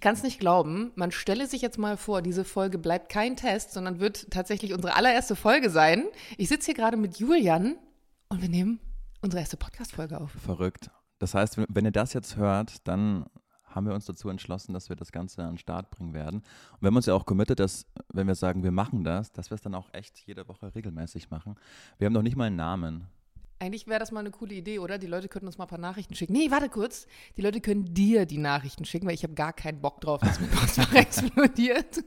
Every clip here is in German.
Ich kann es nicht glauben. Man stelle sich jetzt mal vor, diese Folge bleibt kein Test, sondern wird tatsächlich unsere allererste Folge sein. Ich sitze hier gerade mit Julian und wir nehmen unsere erste Podcast-Folge auf. Verrückt. Das heißt, wenn ihr das jetzt hört, dann haben wir uns dazu entschlossen, dass wir das Ganze an den Start bringen werden. Und wir haben uns ja auch committed, dass, wenn wir sagen, wir machen das, dass wir es dann auch echt jede Woche regelmäßig machen. Wir haben noch nicht mal einen Namen. Eigentlich wäre das mal eine coole Idee, oder? Die Leute könnten uns mal ein paar Nachrichten schicken. Nee, warte kurz. Die Leute können dir die Nachrichten schicken, weil ich habe gar keinen Bock drauf, dass mein Postfach explodiert.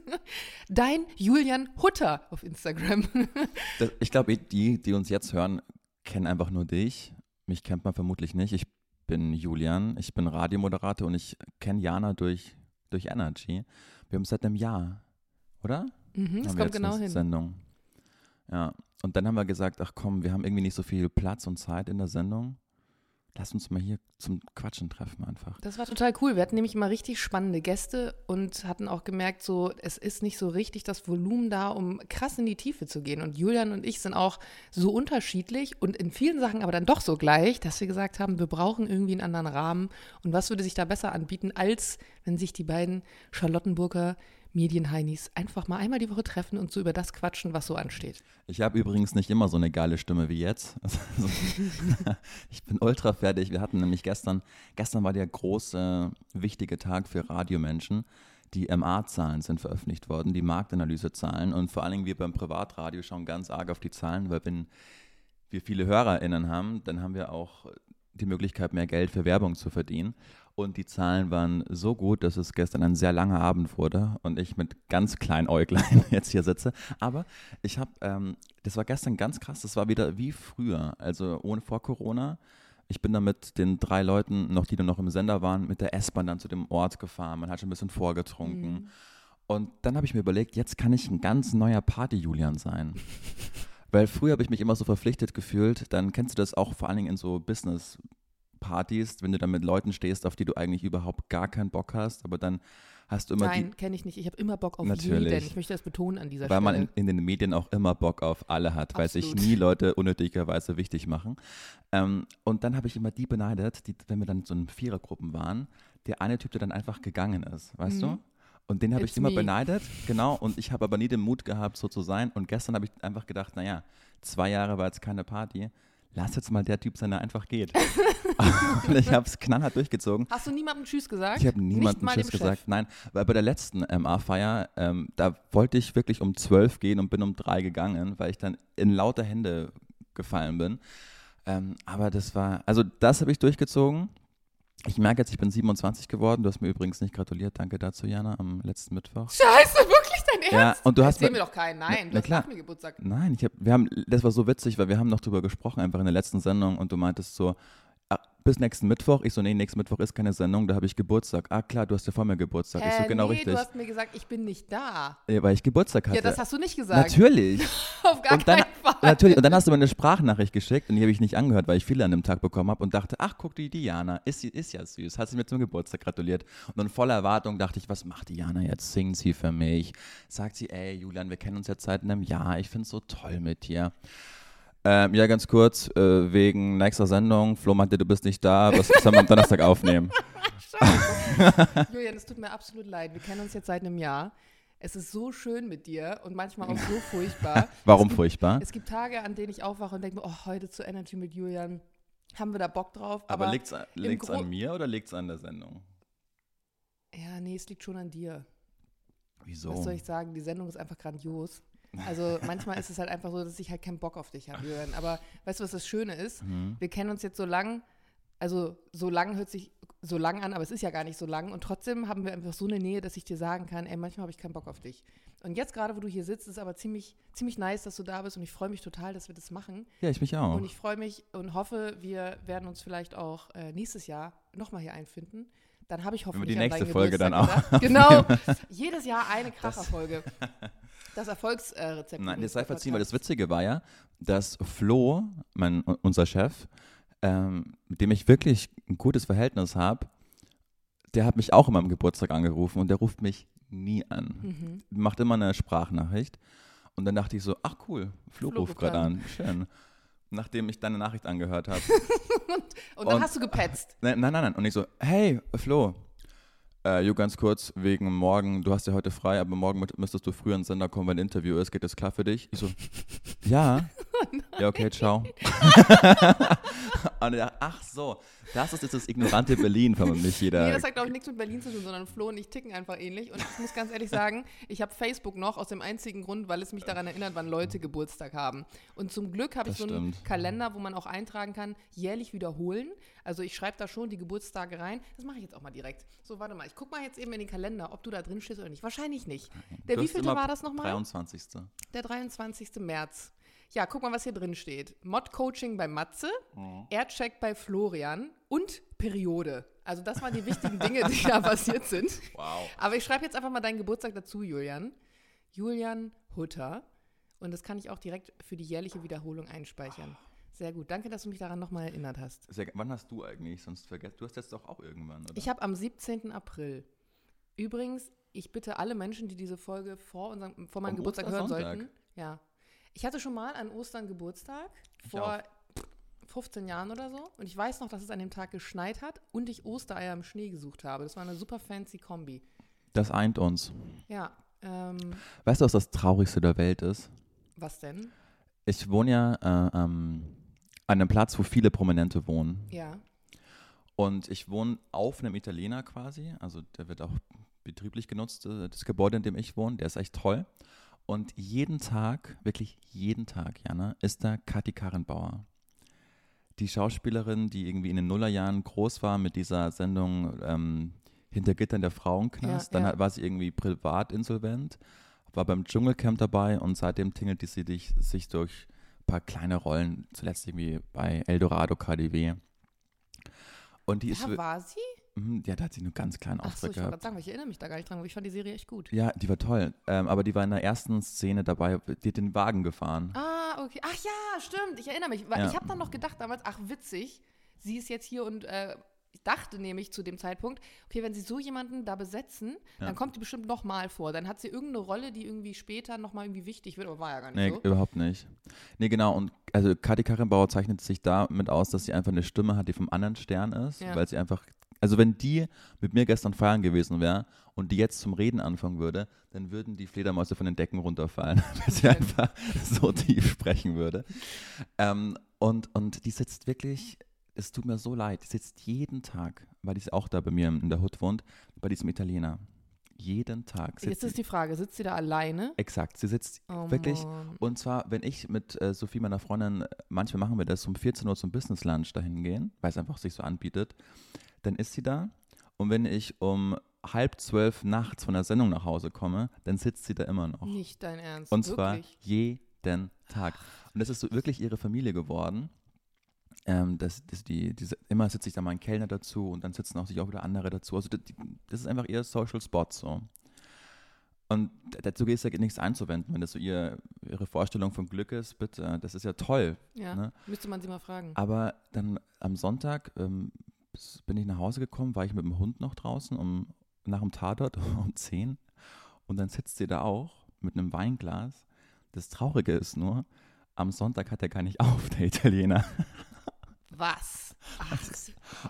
Dein Julian Hutter auf Instagram. Das, ich glaube, die, die uns jetzt hören, kennen einfach nur dich. Mich kennt man vermutlich nicht. Ich bin Julian, ich bin Radiomoderator und ich kenne Jana durch, durch Energy. Wir haben seit einem Jahr, oder? Mhm, das kommt genau hin. Sendung. Ja, und dann haben wir gesagt, ach komm, wir haben irgendwie nicht so viel Platz und Zeit in der Sendung. Lass uns mal hier zum Quatschen treffen einfach. Das war total cool. Wir hatten nämlich immer richtig spannende Gäste und hatten auch gemerkt, so es ist nicht so richtig das Volumen da, um krass in die Tiefe zu gehen. Und Julian und ich sind auch so unterschiedlich und in vielen Sachen aber dann doch so gleich, dass wir gesagt haben, wir brauchen irgendwie einen anderen Rahmen. Und was würde sich da besser anbieten, als wenn sich die beiden Charlottenburger Medienheinis einfach mal einmal die Woche treffen und so über das quatschen, was so ansteht. Ich habe übrigens nicht immer so eine geile Stimme wie jetzt. Also, ich bin ultra fertig. Wir hatten nämlich gestern, gestern war der große, wichtige Tag für Radiomenschen. Die MA-Zahlen sind veröffentlicht worden, die Marktanalysezahlen. Und vor allen Dingen wir beim Privatradio schauen ganz arg auf die Zahlen, weil wenn wir viele HörerInnen haben, dann haben wir auch die Möglichkeit, mehr Geld für Werbung zu verdienen. Und die Zahlen waren so gut, dass es gestern ein sehr langer Abend wurde und ich mit ganz kleinen Äuglein jetzt hier sitze. Aber ich habe, ähm, das war gestern ganz krass, das war wieder wie früher, also ohne vor Corona. Ich bin dann mit den drei Leuten, noch die dann noch im Sender waren, mit der S-Bahn dann zu dem Ort gefahren. Man hat schon ein bisschen vorgetrunken. Mhm. Und dann habe ich mir überlegt, jetzt kann ich ein ganz neuer Party-Julian sein. Weil früher habe ich mich immer so verpflichtet gefühlt, dann kennst du das auch vor allen Dingen in so Business-Partys, wenn du dann mit Leuten stehst, auf die du eigentlich überhaupt gar keinen Bock hast, aber dann hast du immer Nein, kenne ich nicht. Ich habe immer Bock auf Natürlich. jeden. Ich möchte das betonen an dieser weil man Stelle. in, in den Medien auch immer Bock auf alle hat, weil sich nie Leute unnötigerweise wichtig machen. Ähm, und dann habe ich immer die beneidet, die, wenn wir dann so in Vierergruppen waren, der eine Typ, der dann einfach gegangen ist, weißt du? Und den habe Mhm. Ich immer me. beneidet, genau. Und ich habe aber nie den Mut gehabt, so zu sein. Und gestern habe ich einfach gedacht, naja, zwei Jahre war jetzt keine Party. Lass jetzt mal der Typ sein, der einfach geht. und ich habe es knallhart durchgezogen. Hast du niemandem Tschüss gesagt? Ich habe niemandem Tschüss gesagt. Chef? Nein, weil bei der letzten MA-Feier, ähm, da wollte ich wirklich um 12 gehen und bin um 3 gegangen, weil ich dann in lauter Hände gefallen bin. Ähm, aber das war, also das habe ich durchgezogen. Ich merke jetzt, ich bin 27 geworden. Du hast mir übrigens nicht gratuliert. Danke dazu, Jana, am letzten Mittwoch. Scheiße, Ja, und du hast Erzähl mir- doch keinen. Nein, Na- du na hast mir Geburtstag. Nein, ich hab, wir haben, das war so witzig, weil wir haben noch drüber gesprochen, einfach in der letzten Sendung und du meintest so, bis nächsten Mittwoch. Ich so, nee, nächsten Mittwoch ist keine Sendung, da habe ich Geburtstag. Ah, klar, du hast ja vor mir Geburtstag. ich so, Hä, genau nee, richtig. du hast mir gesagt, ich bin nicht da. ja, weil ich Geburtstag hatte. Ja, das hast du nicht gesagt. Natürlich. Auf gar und dann, keinen Fall. Natürlich. Und dann hast du mir eine Sprachnachricht geschickt und die habe ich nicht angehört, weil ich viele an dem Tag bekommen habe und dachte, ach, guck die Diana, ist, sie- ist ja süß, hat sie mir zum Geburtstag gratuliert. Und dann voller Erwartung dachte ich, was macht Diana jetzt? Singt sie für mich? Sagt sie, ey, Julian, wir kennen uns jetzt seit einem Jahr, ich finde es so toll mit dir. Ähm, ja, ganz kurz, äh, wegen nächster Sendung. Flo meinte, du bist nicht da, was sollen wir am Donnerstag aufnehmen? Julian, es tut mir absolut leid. Wir kennen uns jetzt seit einem Jahr. Es ist so schön mit dir und manchmal auch so furchtbar. Warum es gibt, furchtbar? Es gibt Tage, an denen ich aufwache und denke mir, oh, heute zu Energy mit Julian. Haben wir da Bock drauf? Aber, Aber, liegt's liegt's Gro- an mir oder liegt's an der Sendung? ja, nee, es liegt schon an dir. Wieso? Was soll ich sagen? Die Sendung ist einfach grandios. Also manchmal ist es halt einfach so, dass ich halt keinen Bock auf dich habe, Julian. Aber weißt du, was das Schöne ist? Mhm. Wir kennen uns jetzt so lang, also so lang hört sich so lang an, aber es ist ja gar nicht so lang. Und trotzdem haben wir einfach so eine Nähe, dass ich dir sagen kann, ey, manchmal habe ich keinen Bock auf dich. Und jetzt gerade, wo du hier sitzt, ist aber ziemlich, ziemlich nice, dass du da bist. Und ich freue mich total, dass wir das machen. Ja, ich mich auch. Und ich freue mich und hoffe, wir werden uns vielleicht auch äh, nächstes Jahr nochmal hier einfinden. Dann habe ich hoffentlich die an nächste deinen Folge dann Geburtstag auch gedacht. Genau. Jedes Jahr eine Kracherfolge. Das Erfolgsrezept. Nein, das sei verziehen, weil das. Witzige war ja, dass Flo, mein, unser Chef, ähm, mit dem ich wirklich ein gutes Verhältnis habe, der hat mich auch immer am Geburtstag angerufen und der ruft mich nie an. Mhm. Macht immer eine Sprachnachricht. Und dann dachte ich so, ach cool, Flo, Flo ruft gerade an. Schön. Nachdem ich deine Nachricht angehört habe. Und dann Und- hast du gepetzt. nein, nein, nein. Und ich so, hey, Flo, Äh, Jo, ganz kurz, wegen morgen, du hast ja heute frei, aber morgen mü- müsstest du früher ins Sender kommen, wenn ein Interview ist. Geht das klar für dich? Ich so, ja. ja, okay, ciao. Und ich dachte, ach so, das ist jetzt das ignorante Berlin, von mich jeder. Nee, das hat, glaube ich, nichts mit Berlin zu tun, sondern Flo und ich ticken einfach ähnlich. Und ich muss ganz ehrlich sagen, ich habe Facebook noch aus dem einzigen Grund, weil es mich daran erinnert, wann Leute Geburtstag haben. Und zum Glück habe ich Das so einen stimmt. Kalender, wo man auch eintragen kann, jährlich wiederholen. Also ich schreibe da schon die Geburtstage rein. Das mache ich jetzt auch mal direkt. So, warte mal, ich gucke mal jetzt eben in den Kalender, ob du da drin stehst oder nicht. Wahrscheinlich nicht. Der wievielte war das nochmal? 23. Der 23. März. Ja, guck mal, was hier drin steht. Mod-Coaching bei Matze, Aircheck bei Florian und Periode. Also das waren die wichtigen Dinge, die da passiert sind. Wow. Aber ich schreibe jetzt einfach mal deinen Geburtstag dazu, Julian. Julian Hutter. Und das kann ich auch direkt für die jährliche Wiederholung einspeichern. Sehr gut. Danke, dass du mich daran nochmal erinnert hast. Sehr, wann hast du eigentlich? Sonst vergesst. Du hast jetzt doch auch irgendwann, oder? Ich habe am 17. April. Übrigens, ich bitte alle Menschen, die diese Folge vor, unserem, vor meinem Geburtstag hören sollten. Ja. Ich hatte schon mal an Ostern Geburtstag, Ich vor 15 Jahren oder so. Und ich weiß noch, dass es an dem Tag geschneit hat und ich Ostereier im Schnee gesucht habe. Das war eine super fancy Kombi. das eint uns. Ja. Ähm, Weißt du, was das Traurigste der Welt ist? was denn? Ich wohne ja äh, ähm, an einem Platz, wo viele Prominente wohnen. Ja. Und ich wohne auf einem Italiener quasi. Also der wird auch betrieblich genutzt, äh, das Gebäude, in dem ich wohne. Der ist echt toll. Und jeden Tag, wirklich jeden Tag, Jana, ist da Kathi Karrenbauer. Die Schauspielerin, die irgendwie in den Nullerjahren groß war mit dieser Sendung ähm, Hinter Gittern der Frauenknast. Ja, Dann ja. war sie irgendwie privat insolvent, war beim Dschungelcamp dabei und seitdem tingelt sie dich, sich durch ein paar kleine Rollen, zuletzt irgendwie bei Eldorado KDW. Und die ist, Da wir- war sie? Mhm, ja, da hat sie nur ganz kleinen Ach so, Auftritt ich gehabt. sagen, weil ich erinnere mich da gar nicht dran, aber ich fand die Serie echt gut. Ja, die war toll. Ähm, aber die war in der ersten Szene dabei, die hat den Wagen gefahren. Ah, okay. Ach ja, stimmt. Ich erinnere mich. Ja. Ich habe dann noch gedacht damals, ach witzig, sie ist jetzt hier und äh, ich dachte nämlich zu dem Zeitpunkt, okay, wenn sie so jemanden da besetzen, Ja. dann kommt die bestimmt nochmal vor. Dann hat sie irgendeine Rolle, die irgendwie später nochmal irgendwie wichtig wird, aber war ja gar nicht Nee, so. überhaupt nicht. Nee, genau. Und also Kathi Karrenbauer zeichnet sich damit aus, dass sie einfach eine Stimme hat, die vom anderen Stern ist, Ja. weil sie einfach, also wenn die mit mir gestern feiern gewesen wäre und die jetzt zum Reden anfangen würde, dann würden die Fledermäuse von den Decken runterfallen, weil sie einfach so tief sprechen würde. Ähm, und, und die sitzt wirklich, es tut mir so leid, die sitzt jeden Tag, weil die auch da bei mir in der Hut wohnt, bei diesem Italiener. Jeden Tag sitzt Jetzt ist die Frage, sitzt sie da alleine? Exakt, sie sitzt Oh, wirklich Mann. und zwar, wenn ich mit äh, Sophie, meiner Freundin, äh, manchmal machen wir das, um 14 Uhr zum Business Lunch dahin gehen, weil es einfach sich so anbietet, dann ist sie da. Und wenn ich um halb zwölf nachts von der Sendung nach Hause komme, dann sitzt sie da immer noch. Nicht dein Ernst. Und zwar Wirklich? jeden Tag. Und das ist so wirklich ihre Familie geworden. Ähm, das, das die, diese, immer sitzt sich da mal ein Kellner dazu und dann sitzen auch sich auch wieder andere dazu. Also das, das ist einfach ihr Social Spot so. Und dazu ist ja nichts einzuwenden, wenn das so ihr, ihre Vorstellung von Glück ist, bitte, das ist ja toll. Ja, ne? müsste man sie mal fragen. Aber dann am Sonntag ähm, bin ich nach Hause gekommen, war ich mit dem Hund noch draußen um, nach dem Tatort um 10 und dann sitzt sie da auch mit einem Weinglas. Das Traurige ist nur, am Sonntag hat er gar nicht auf, der Italiener. Was? Ach,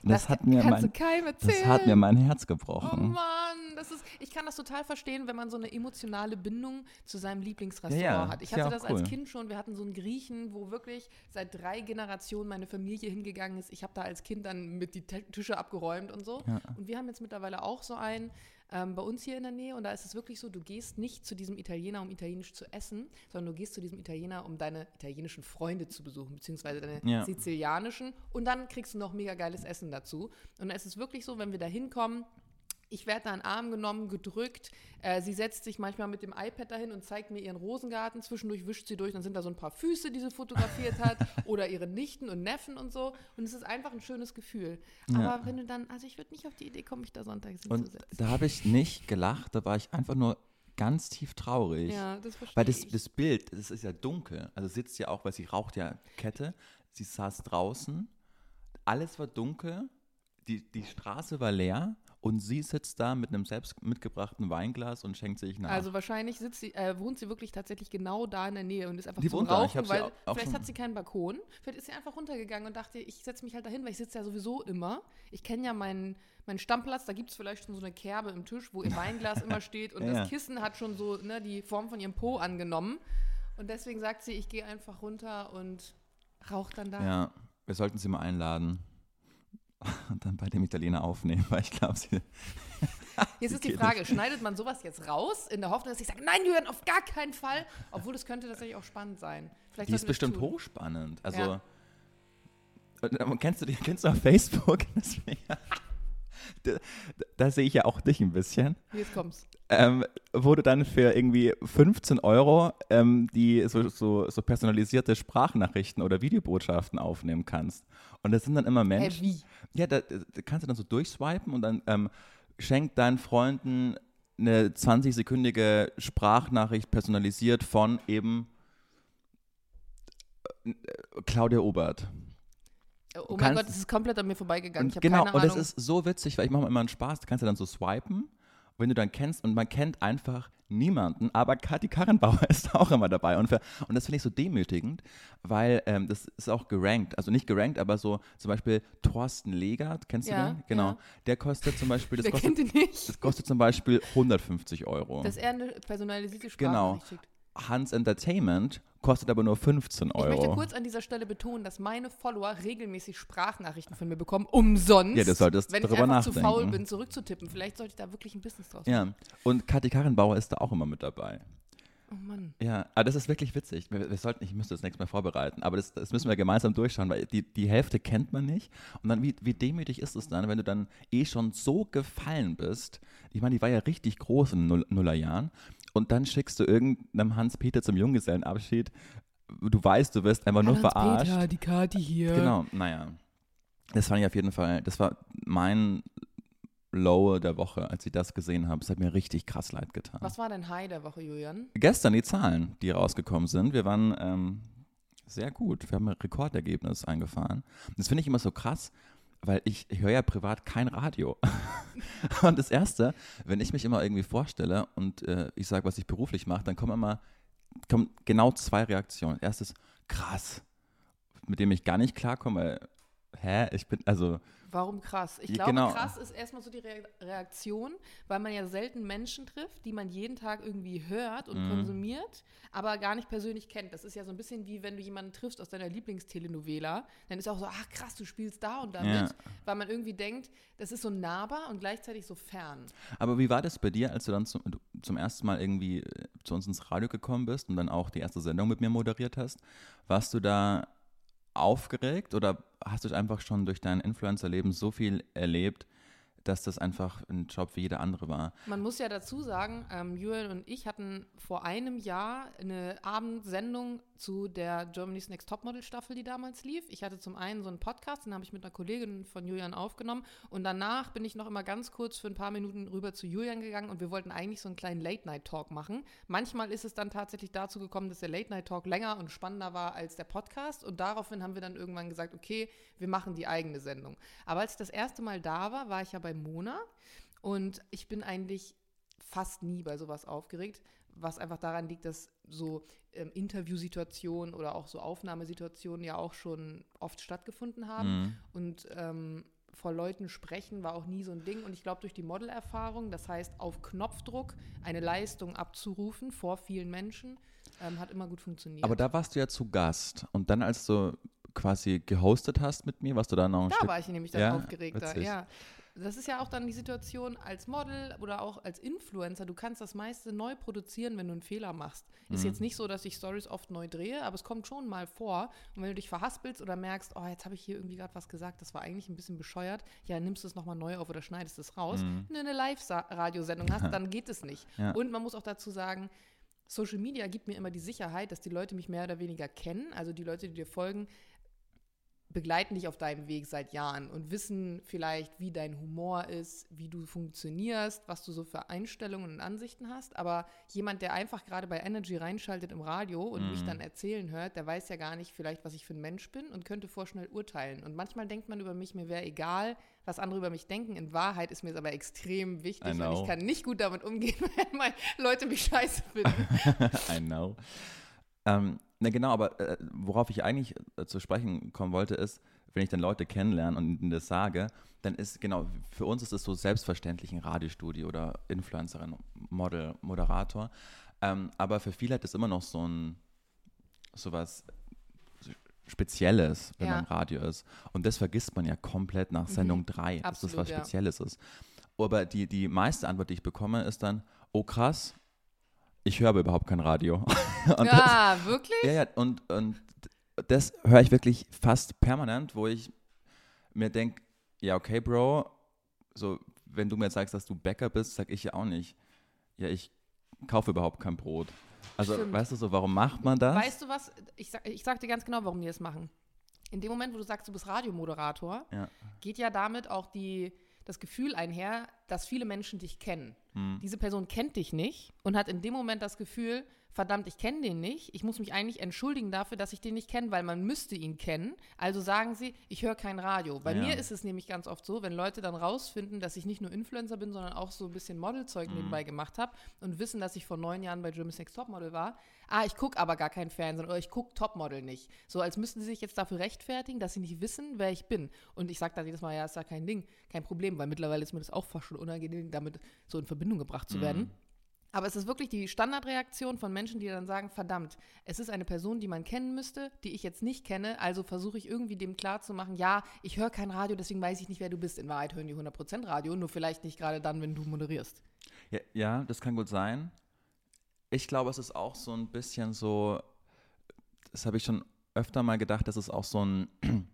Und das, hat mir mein, das hat mir mein Herz Oh gebrochen. Mann, das ist, ich kann das total verstehen, wenn man so eine emotionale Bindung zu seinem Lieblingsrestaurant Ja, ja, hat. Ich ja hatte auch das als cool. Kind schon. Wir hatten so einen Griechen, wo wirklich seit drei Generationen meine Familie hingegangen ist. Ich habe da als Kind dann mit die Tische abgeräumt und so. Ja. Und wir haben jetzt mittlerweile auch so einen ähm, bei uns hier in der Nähe. Und da ist es wirklich so, du gehst nicht zu diesem Italiener, um italienisch zu essen, sondern du gehst zu diesem Italiener, um deine italienischen Freunde zu besuchen, beziehungsweise deine Ja. sizilianischen. Und dann kriegst du noch mega geiles Essen dazu. Und es ist wirklich so, wenn wir da hinkommen, ich werde da in den Arm genommen, gedrückt. Äh, sie setzt sich manchmal mit dem iPad dahin und zeigt mir ihren Rosengarten. Zwischendurch wischt sie durch, dann sind da so ein paar Füße, die sie fotografiert hat. oder ihre Nichten und Neffen und so. Und es ist einfach ein schönes Gefühl. Ja. Aber wenn du dann, also ich würde nicht auf die Idee kommen, mich da sonntags Und hinzusetzen. da habe ich nicht gelacht, da war ich einfach nur ganz tief traurig. Ja, das verstehe Weil das, ich. das Bild, das ist ja dunkel. Also sitzt ja auch, weil sie raucht ja Kette. Sie saß draußen. Alles war dunkel. Die, die Straße war leer. Und sie sitzt da mit einem selbst mitgebrachten Weinglas und schenkt sich nach. Also wahrscheinlich sitzt sie, äh, wohnt sie wirklich tatsächlich genau da in der Nähe und ist einfach Die zum wohnt da. Ich Rauchen, weil auch- auch vielleicht hat sie keinen Balkon. Vielleicht ist sie einfach runtergegangen und dachte, ich setze mich halt dahin, weil ich sitze ja sowieso immer. Ich kenne ja meinen, meinen Stammplatz, da gibt es vielleicht schon so eine Kerbe im Tisch, wo ihr Weinglas immer steht und ja. das Kissen hat schon so ne, die Form von ihrem Po angenommen. Und deswegen sagt sie, ich gehe einfach runter und rauche dann da. ja, wir sollten sie mal einladen und dann bei dem Italiener aufnehmen, weil ich glaube, sie. Jetzt ist die Frage, schneidet man sowas jetzt raus, in der Hoffnung, dass ich sage, nein, Jürgen, auf gar keinen Fall. Obwohl, es könnte tatsächlich auch spannend sein. Vielleicht Die ist bestimmt tun. hochspannend. Also, Ja. Ähm, kennst du die, kennst du auf Facebook? Das- da, da, sehe ich ja auch dich ein bisschen. Jetzt kommt's. ähm, wo du dann für irgendwie 15 Euro ähm, die so, so, so personalisierte Sprachnachrichten oder Videobotschaften aufnehmen kannst. Und das sind dann immer Menschen. wie? Ja, da, da kannst du dann so durchswipen und dann ähm, schenkt deinen Freunden eine 20-sekündige Sprachnachricht personalisiert von eben äh, Claudia Obert. Oh mein kannst- Gott, das ist komplett an mir vorbeigegangen. ich genau, keine und das ist so witzig, weil ich mache mir immer einen Spaß, du kannst ja dann so swipen, wenn du dann kennst, und man kennt einfach niemanden, aber Kathi Karrenbauer ist auch immer dabei. Und, für, und das finde ich so demütigend, weil ähm, das ist auch gerankt, also nicht gerankt, aber so zum Beispiel Thorsten Legert, kennst Ja, du den? Genau. ja. Der kostet zum Beispiel, das Wer kostet, kennt ihn nicht? das kostet zum Beispiel 150 Euro. Dass er eine personalisierte Genau. Sprachnachricht schickt. Hans Entertainment kostet aber nur 15 Ich Euro. möchte kurz an dieser Stelle betonen, dass meine Follower regelmäßig Sprachnachrichten von mir bekommen, umsonst. Ja, du solltest wenn ich darüber einfach zu faul nachdenken. bin, zurückzutippen. Vielleicht sollte ich da wirklich ein Business draus machen. ja, und Kathi Karrenbauer ist da auch immer mit dabei. Oh Mann. Ja, aber das ist wirklich witzig. Wir, wir sollten, ich müsste das nächste Mal vorbereiten, aber das, das müssen wir gemeinsam durchschauen, weil die, die Hälfte kennt man nicht. Und dann, wie, wie demütig ist es dann, wenn du dann eh schon so gefallen bist? Ich meine, die war ja richtig groß in den Null, Nullerjahren. Und dann schickst du irgendeinem Hans-Peter zum Junggesellenabschied. Du weißt, du wirst einfach nur verarscht. Peter, die Kati hier. Genau, naja. Das fand ich auf jeden Fall, das war mein Low der Woche, als ich das gesehen habe. Es hat mir richtig krass leid getan. Was war dein High der Woche, Julian? Gestern die Zahlen, die rausgekommen sind. Wir waren ähm, sehr gut. Wir haben ein Rekordergebnis eingefahren. Das finde ich immer so krass, weil ich, ich höre ja privat kein Radio. und das Erste, wenn ich mich immer irgendwie vorstelle und äh, ich sage, was ich beruflich mache, dann kommen immer kommen genau zwei Reaktionen. Erstes, krass, mit dem ich gar nicht klarkomme. weil, Hä? Ich bin, also, Warum krass? Ich glaube, genau. krass ist erstmal so die Re Reaktion, weil man ja selten Menschen trifft, die man jeden Tag irgendwie hört und Mhm. konsumiert, aber gar nicht persönlich kennt. Das ist ja so ein bisschen wie wenn du jemanden triffst aus deiner Lieblingstelenovela, dann ist auch so, ach krass, du spielst da und damit, Ja. weil man irgendwie denkt, das ist so nahbar und gleichzeitig so fern. Aber wie war das bei dir, als du dann zum, zum ersten Mal irgendwie äh, zu uns ins Radio gekommen bist und dann auch die erste Sendung mit mir moderiert hast? Warst du da aufgeregt oder hast du einfach schon durch dein Influencer-Leben so viel erlebt, dass das einfach ein Job wie jeder andere war? Man muss ja dazu sagen, ähm, Julian und ich hatten vor einem Jahr eine Abendsendung zu der Germany's Next Topmodel Staffel, die damals lief. Ich hatte zum einen so einen Podcast, den habe ich mit einer Kollegin von Julian aufgenommen und danach bin ich noch immer ganz kurz für ein paar Minuten rüber zu Julian gegangen und wir wollten eigentlich so einen kleinen Late-Night-Talk machen. Manchmal ist es dann tatsächlich dazu gekommen, dass der Late-Night-Talk länger und spannender war als der Podcast und daraufhin haben wir dann irgendwann gesagt, okay, wir machen die eigene Sendung. Aber als ich das erste Mal da war, war ich ja bei Mona und ich bin eigentlich fast nie bei sowas aufgeregt, was einfach daran liegt, dass so ähm, Interviewsituationen oder auch so Aufnahmesituationen ja auch schon oft stattgefunden haben. Mhm. Und ähm, vor Leuten sprechen war auch nie so ein Ding. Und ich glaube, durch die Modelerfahrung, das heißt auf Knopfdruck eine Leistung abzurufen vor vielen Menschen, ähm, hat immer gut funktioniert. Aber da warst du ja zu Gast und dann, als du quasi gehostet hast mit mir, warst du da noch ein Da Stück war ich nämlich dann Ja, aufgeregter. witzig. Ja. Das ist ja auch dann die Situation als Model oder auch als Influencer. Du kannst das meiste neu produzieren, wenn du einen Fehler machst. Ist Mhm. jetzt nicht so, dass ich Stories oft neu drehe, aber es kommt schon mal vor. Und wenn du dich verhaspelst oder merkst, oh, jetzt habe ich hier irgendwie gerade was gesagt, das war eigentlich ein bisschen bescheuert, ja, nimmst du es nochmal neu auf oder schneidest es raus. Mhm. Wenn du eine Live-Radiosendung hast, dann geht es nicht. Ja. Und man muss auch dazu sagen, Social Media gibt mir immer die Sicherheit, dass die Leute mich mehr oder weniger kennen. Also die Leute, die dir folgen, begleiten dich auf deinem Weg seit Jahren und wissen vielleicht, wie dein Humor ist, wie du funktionierst, was du so für Einstellungen und Ansichten hast. Aber jemand, der einfach gerade bei Energy reinschaltet im Radio und mm. mich mhm. dann erzählen hört, der weiß ja gar nicht vielleicht, was ich für ein Mensch bin und könnte vorschnell urteilen. Und manchmal denkt man über mich, mir wäre egal, was andere über mich denken. In Wahrheit ist mir es aber extrem wichtig und ich kann nicht gut damit umgehen, wenn Leute mich scheiße finden. I know. Ähm, na genau, aber äh, worauf ich eigentlich äh, zu sprechen kommen wollte, ist, wenn ich dann Leute kennenlerne und ihnen das sage, dann ist genau, für uns ist es so selbstverständlich ein Radiostudio oder Influencerin, Model, Moderator. Ähm, aber für viele hat es immer noch so ein sowas Spezielles, wenn ja. man Radio ist. Und das vergisst man ja komplett nach mhm. Sendung 3, mhm. dass das was Spezielles ja. ist. Aber die, die meiste Antwort, die ich bekomme, ist dann, oh krass, ich höre aber überhaupt kein Radio. ja, das, wirklich? Ja, ja, und, und das höre ich wirklich fast permanent, wo ich mir denke, ja, okay, Bro, so, wenn du mir sagst, dass du Bäcker bist, sag ich ja auch nicht, ja, ich kaufe überhaupt kein Brot. Also, Stimmt. weißt du so, warum macht man das? Weißt du was? Ich sag, ich sag dir ganz genau, warum die das machen. In dem Moment, wo du sagst, du bist Radiomoderator, ja. geht ja damit auch die, das Gefühl einher, dass viele Menschen dich kennen. Hm. Diese Person kennt dich nicht und hat in dem Moment das Gefühl, verdammt, ich kenne den nicht. Ich muss mich eigentlich entschuldigen dafür, dass ich den nicht kenne, weil man müsste ihn kennen. Also sagen sie, ich höre kein Radio. Bei ja. mir ist es nämlich ganz oft so, wenn Leute dann rausfinden, dass ich nicht nur Influencer bin, sondern auch so ein bisschen Modelzeug mhm. nebenbei gemacht habe und wissen, dass ich vor neun Jahren bei Germany's Next Topmodel war. Ah, ich gucke aber gar kein Fernsehen oder ich gucke Topmodel nicht. So als müssten sie sich jetzt dafür rechtfertigen, dass sie nicht wissen, wer ich bin. Und ich sage da jedes Mal, ja, ist ja kein Ding, kein Problem, weil mittlerweile ist mir das auch fast schon unangenehm, damit so in Verbindung gebracht zu werden. Aber es ist wirklich die Standardreaktion von Menschen, die dann sagen, verdammt, es ist eine Person, die man kennen müsste, die ich jetzt nicht kenne, also versuche ich irgendwie dem klarzumachen, ja, ich höre kein Radio, deswegen weiß ich nicht, wer du bist. In Wahrheit hören die 100% Radio, nur vielleicht nicht gerade dann, wenn du moderierst. Ja, ja, das kann gut sein. Ich glaube, es ist auch so ein bisschen so, das habe ich schon öfter mal gedacht, dass es auch so ein,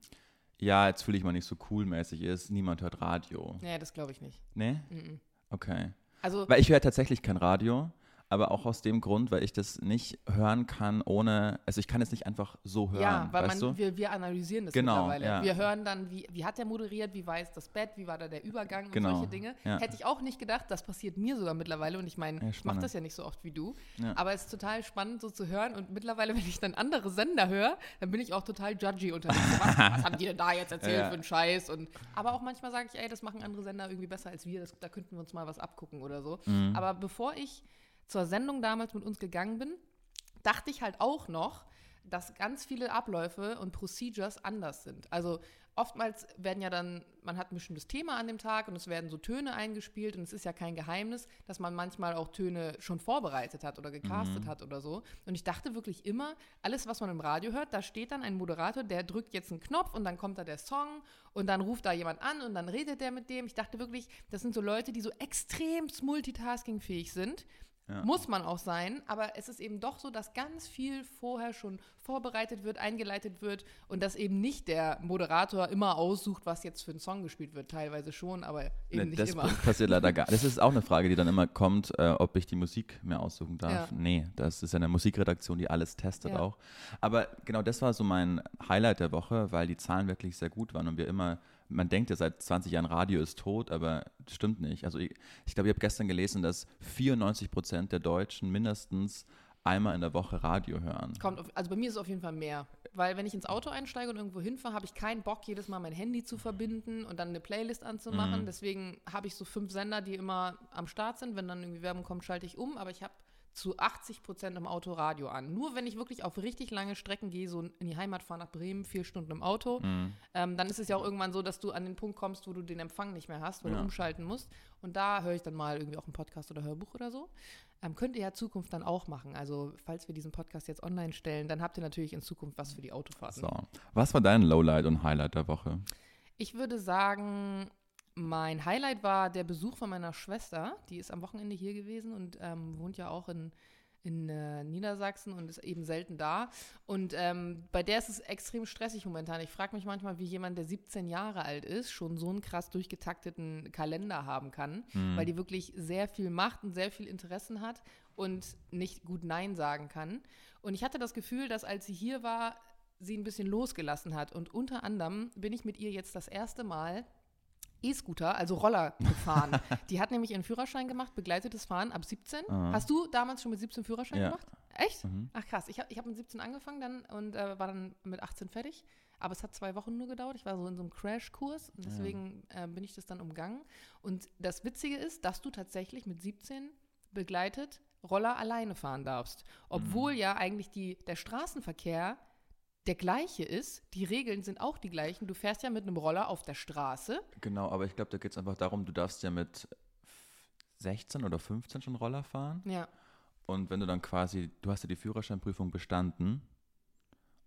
ja, jetzt fühle ich mal nicht so cool mäßig ist, niemand hört Radio. Nee, das glaube ich nicht. Nee? Mm -mm. Okay. Also, weil ich höre tatsächlich kein Radio aber auch aus dem Grund, weil ich das nicht hören kann ohne, also ich kann es nicht einfach so hören. Ja, weil man, wir, wir, analysieren das genau, mittlerweile. Ja. Wir hören dann, wie, wie hat der moderiert, wie war jetzt das Bett, wie war da der Übergang und genau, solche Dinge. Ja. Hätte ich auch nicht gedacht, das passiert mir sogar mittlerweile und ich meine, ja, ich mache das ja nicht so oft wie du, aber es ist total spannend so zu hören und mittlerweile, wenn ich dann andere Sender höre, dann bin ich auch total judgy unterwegs. was, was haben die denn da jetzt erzählt für einen Scheiß? Und, aber auch manchmal sage ich, ey, das machen andere Sender irgendwie besser als wir, das, da könnten wir uns mal was abgucken oder so. Mhm. Aber bevor ich zur Sendung damals mit uns gegangen bin, dachte ich halt auch noch, dass ganz viele Abläufe und Procedures anders sind. Also oftmals werden ja dann, man hat ein bestimmtes Thema an dem Tag und es werden so Töne eingespielt und es ist ja kein Geheimnis, dass man manchmal auch Töne schon vorbereitet hat oder gecastet mhm. hat oder so. Und ich dachte wirklich immer, alles, was man im Radio hört, da steht dann ein Moderator, der drückt jetzt einen Knopf und dann kommt da der Song und dann ruft da jemand an und dann redet der mit dem. Ich dachte wirklich, das sind so Leute, die so extremst multitaskingfähig sind ja. Muss man auch sein, aber es ist eben doch so, dass ganz viel vorher schon vorbereitet wird, eingeleitet wird und dass eben nicht der Moderator immer aussucht, was jetzt für ein Song gespielt wird. Teilweise schon, aber eben ne, nicht das immer. Das passiert leider gar Das ist auch eine Frage, die dann immer kommt, äh, ob ich die Musik mir aussuchen darf. Ja. Nee, das ist ja eine Musikredaktion, die alles testet ja. auch. Aber genau das war so mein Highlight der Woche, weil die Zahlen wirklich sehr gut waren und wir immer man denkt ja seit 20 Jahren, Radio ist tot, aber das stimmt nicht. Also ich, ich glaube, ich habe gestern gelesen, dass 94 Prozent der Deutschen mindestens einmal in der Woche Radio hören. Kommt auf, also bei mir ist es auf jeden Fall mehr. Weil wenn ich ins Auto einsteige und irgendwo hinfahre, habe ich keinen Bock, jedes Mal mein Handy zu verbinden und dann eine Playlist anzumachen. Mhm. Deswegen habe ich so fünf Sender, die immer am Start sind. Wenn dann irgendwie Werbung kommt, schalte ich um. Aber ich habe zu 80 Prozent im Auto Radio an. Nur wenn ich wirklich auf richtig lange Strecken gehe, so in die Heimat fahre nach Bremen, vier Stunden im Auto, mhm. ähm, dann ist es ja auch irgendwann so, dass du an den Punkt kommst, wo du den Empfang nicht mehr hast, wo ja. du umschalten musst. Und da höre ich dann mal irgendwie auch einen Podcast oder Hörbuch oder so. Ähm, könnt ihr ja Zukunft dann auch machen. Also falls wir diesen Podcast jetzt online stellen, dann habt ihr natürlich in Zukunft was für die Autofahrten. So. Was war dein Lowlight und Highlight der Woche? Ich würde sagen, mein Highlight war der Besuch von meiner Schwester. Die ist am Wochenende hier gewesen und ähm, wohnt ja auch in, in äh, Niedersachsen und ist eben selten da. Und ähm, bei der ist es extrem stressig momentan. Ich frage mich manchmal, wie jemand, der 17 Jahre alt ist, schon so einen krass durchgetakteten Kalender haben kann, mhm. weil die wirklich sehr viel macht und sehr viel Interessen hat und nicht gut Nein sagen kann. Und ich hatte das Gefühl, dass als sie hier war, sie ein bisschen losgelassen hat. Und unter anderem bin ich mit ihr jetzt das erste Mal E-Scooter, also Roller gefahren. die hat nämlich ihren Führerschein gemacht, begleitetes Fahren ab 17. Ah. Hast du damals schon mit 17 Führerschein Ja. gemacht? Echt? Mhm. Ach krass, ich habe ich hab mit 17 angefangen dann und äh, war dann mit 18 fertig. Aber es hat zwei Wochen nur gedauert. Ich war so in so einem Crashkurs und deswegen äh, bin ich das dann umgangen. Und das Witzige ist, dass du tatsächlich mit 17 begleitet Roller alleine fahren darfst. Obwohl ja eigentlich die, der Straßenverkehr der gleiche ist. Die Regeln sind auch die gleichen. Du fährst ja mit einem Roller auf der Straße. Genau, aber ich glaube, da geht es einfach darum, du darfst ja mit 16 oder 15 schon Roller fahren. Ja. Und wenn du dann quasi, du hast ja die Führerscheinprüfung bestanden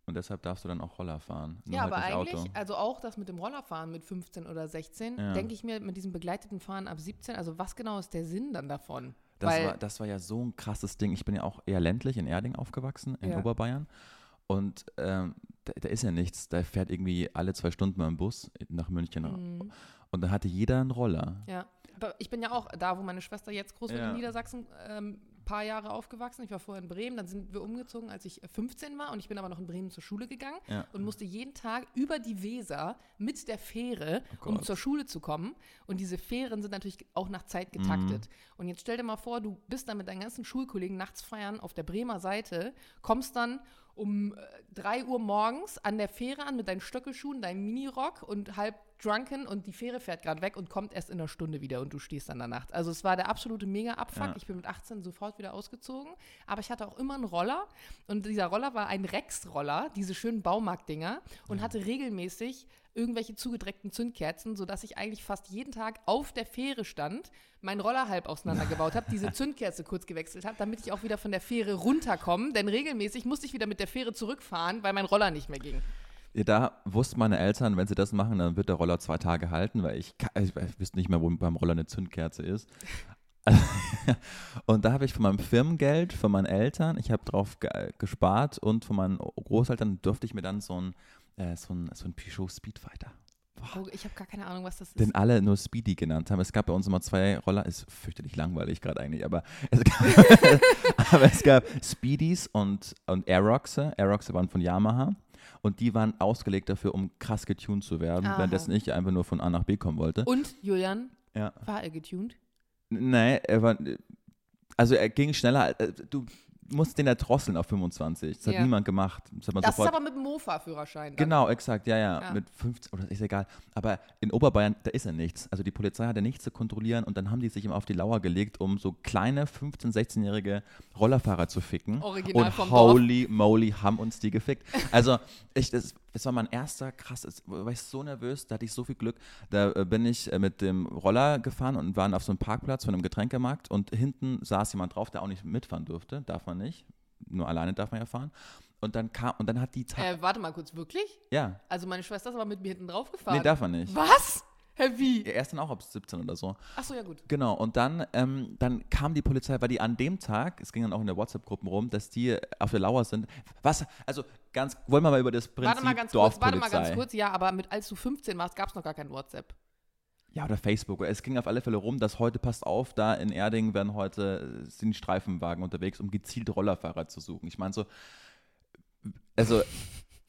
und deshalb darfst du dann auch Roller fahren. nur Ja, halt aber eigentlich, Auto. also auch das mit dem Rollerfahren mit 15 oder 16, Ja. denke ich mir mit diesem begleiteten Fahren ab 17, also was genau ist der Sinn dann davon? Das Weil, war, das war ja so ein krasses Ding. Ich bin ja auch eher ländlich in Erding aufgewachsen, in Ja. Oberbayern. Und ähm, da, da ist ja nichts. Da fährt irgendwie alle zwei Stunden mal ein Bus nach München. Mhm. Und da hatte jeder einen Roller. ja. Aber ich bin ja auch da, wo meine Schwester jetzt groß wird Ja. in Niedersachsen, ähm, paar Jahre aufgewachsen. Ich war vorher in Bremen, dann sind wir umgezogen, als ich 15 war und ich bin aber noch in Bremen zur Schule gegangen Ja. und musste jeden Tag über die Weser mit der Fähre, Oh um zur Schule zu kommen. Und diese Fähren sind natürlich auch nach Zeit getaktet. Mhm. Und jetzt stell dir mal vor, du bist dann mit deinen ganzen Schulkollegen nachts feiern auf der Bremer Seite, kommst dann um äh, 3 Uhr morgens an der Fähre an mit deinen Stöckelschuhen, deinem Minirock und halb drunken und die Fähre fährt gerade weg und kommt erst in einer Stunde wieder und du stehst dann da nachts. Also es war der absolute Mega-Abfuck. Ja. Ich bin mit 18 sofort wieder ausgezogen, aber ich hatte auch immer einen Roller und dieser Roller war ein Rex-Roller, diese schönen Baumarktdinger und hatte regelmäßig irgendwelche zugedreckten Zündkerzen, sodass ich eigentlich fast jeden Tag auf der Fähre stand, meinen Roller halb auseinandergebaut habe, diese Zündkerze kurz gewechselt habe, damit ich auch wieder von der Fähre runterkomme, denn regelmäßig musste ich wieder mit der Fähre zurückfahren, weil mein Roller nicht mehr ging. Ja, da wussten meine Eltern, wenn sie das machen, dann wird der Roller zwei Tage halten, weil ich, ich, ich wüsste nicht mehr, wo beim Roller eine Zündkerze ist. und da habe ich von meinem Firmengeld, von meinen Eltern, ich habe drauf ge gespart und von meinen Großeltern durfte ich mir dann so ein, äh, so ein, so ein Peugeot Speedfighter. Oh, ich habe gar keine Ahnung, was das ist. Den alle nur Speedy genannt haben. Es gab bei uns immer zwei Roller, ist fürchterlich langweilig gerade eigentlich, aber es gab, aber es gab Speedies und, und Aeroxe. Aeroxe waren von Yamaha und die waren ausgelegt dafür, um krass getuned zu werden, Aha. währenddessen ich einfach nur von A nach B kommen wollte. Und, Julian, Ja. war er getuned? Nee, er war, also er ging schneller, äh, du musst den ja drosseln auf 25. Das hat Ja. niemand gemacht. Das hat man Das ist sofort aber mit dem Mofa-Führerschein. dann. Genau, exakt, ja, ja, Ja. Mit 15, oder ist egal. Aber in Oberbayern, da ist ja nichts. Also die Polizei hatte nichts zu kontrollieren und dann haben die sich immer auf die Lauer gelegt, um so kleine 15-, 16-jährige Rollerfahrer zu ficken. Original und vom Dorf. holy moly, haben uns die gefickt. Also, ich, das, das war mein erster krasses, da war ich so nervös, da hatte ich so viel Glück. Da äh, bin ich äh, mit dem Roller gefahren und waren auf so einem Parkplatz von einem Getränkemarkt und hinten saß jemand drauf, der auch nicht mitfahren durfte. Darf man nicht. Nur alleine darf man ja fahren. Und dann kam, und dann hat die Zeit. Äh, warte mal kurz, wirklich? ja, Also meine Schwester ist aber mit mir hinten drauf gefahren. nee, darf man nicht. Was? Hä, wie? Er ist dann auch ab 17 oder so. Achso, ja gut. Genau, und dann, ähm, dann kam die Polizei, weil die an dem Tag, es ging dann auch in der WhatsApp-Gruppen rum, dass die auf der Lauer sind. Was, also ganz, wollen wir mal über das Prinzip Warte mal ganz kurz, warte Dorfpolizei. mal ganz kurz. Ja, aber mit als du 15 warst, gab es noch gar kein WhatsApp. Ja, oder Facebook. Es ging auf alle Fälle rum, dass heute, passt auf, da in Erding werden heute, äh, sind Streifenwagen unterwegs, um gezielt Rollerfahrer zu suchen. Ich meine so, also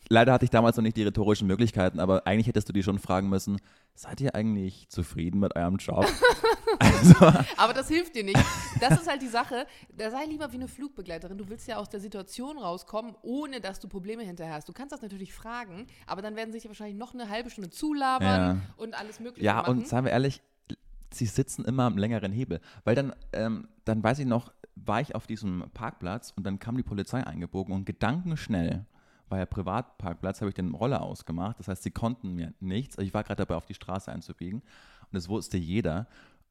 leider hatte ich damals noch nicht die rhetorischen Möglichkeiten, aber eigentlich hättest du die schon fragen müssen, seid ihr eigentlich zufrieden mit eurem Job? also, Aber das hilft dir nicht. Das ist halt die Sache. Da sei lieber wie eine Flugbegleiterin. Du willst ja aus der Situation rauskommen, ohne dass du Probleme hinterher hast. Du kannst das natürlich fragen, aber dann werden sich ja wahrscheinlich noch eine halbe Stunde zulabern Ja. und alles Mögliche Ja, machen. und seien wir ehrlich, sie sitzen immer am längeren Hebel. Weil dann, ähm, dann weiß ich noch, war ich auf diesem Parkplatz und dann kam die Polizei eingebogen und gedankenschnell, war ja Privatparkplatz, habe ich den Roller ausgemacht. Das heißt, sie konnten mir nichts. Ich war gerade dabei, auf die Straße einzubiegen und das wusste jeder.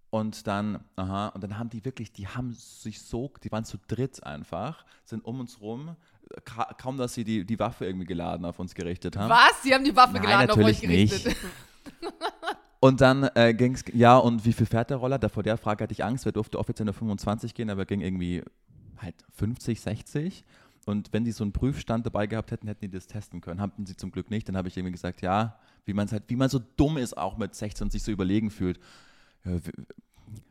Und dann, aha, und dann haben die wirklich, die haben sich so, die waren zu dritt einfach, sind um uns rum, ka kaum, dass sie die, die Waffe irgendwie geladen auf uns gerichtet haben. Was? Sie haben die Waffe Nein, geladen auf euch natürlich gerichtet. Und dann äh, ging es, ja, und wie viel fährt der Roller? Da vor der Frage hatte ich Angst, wer durfte offiziell nur 25 gehen, aber ging irgendwie halt 50, 60. Und wenn die so einen Prüfstand dabei gehabt hätten, hätten die das testen können. Hatten sie zum Glück nicht. Dann habe ich irgendwie gesagt, ja, wie man halt, wie man so dumm ist auch mit 16 und sich so überlegen fühlt.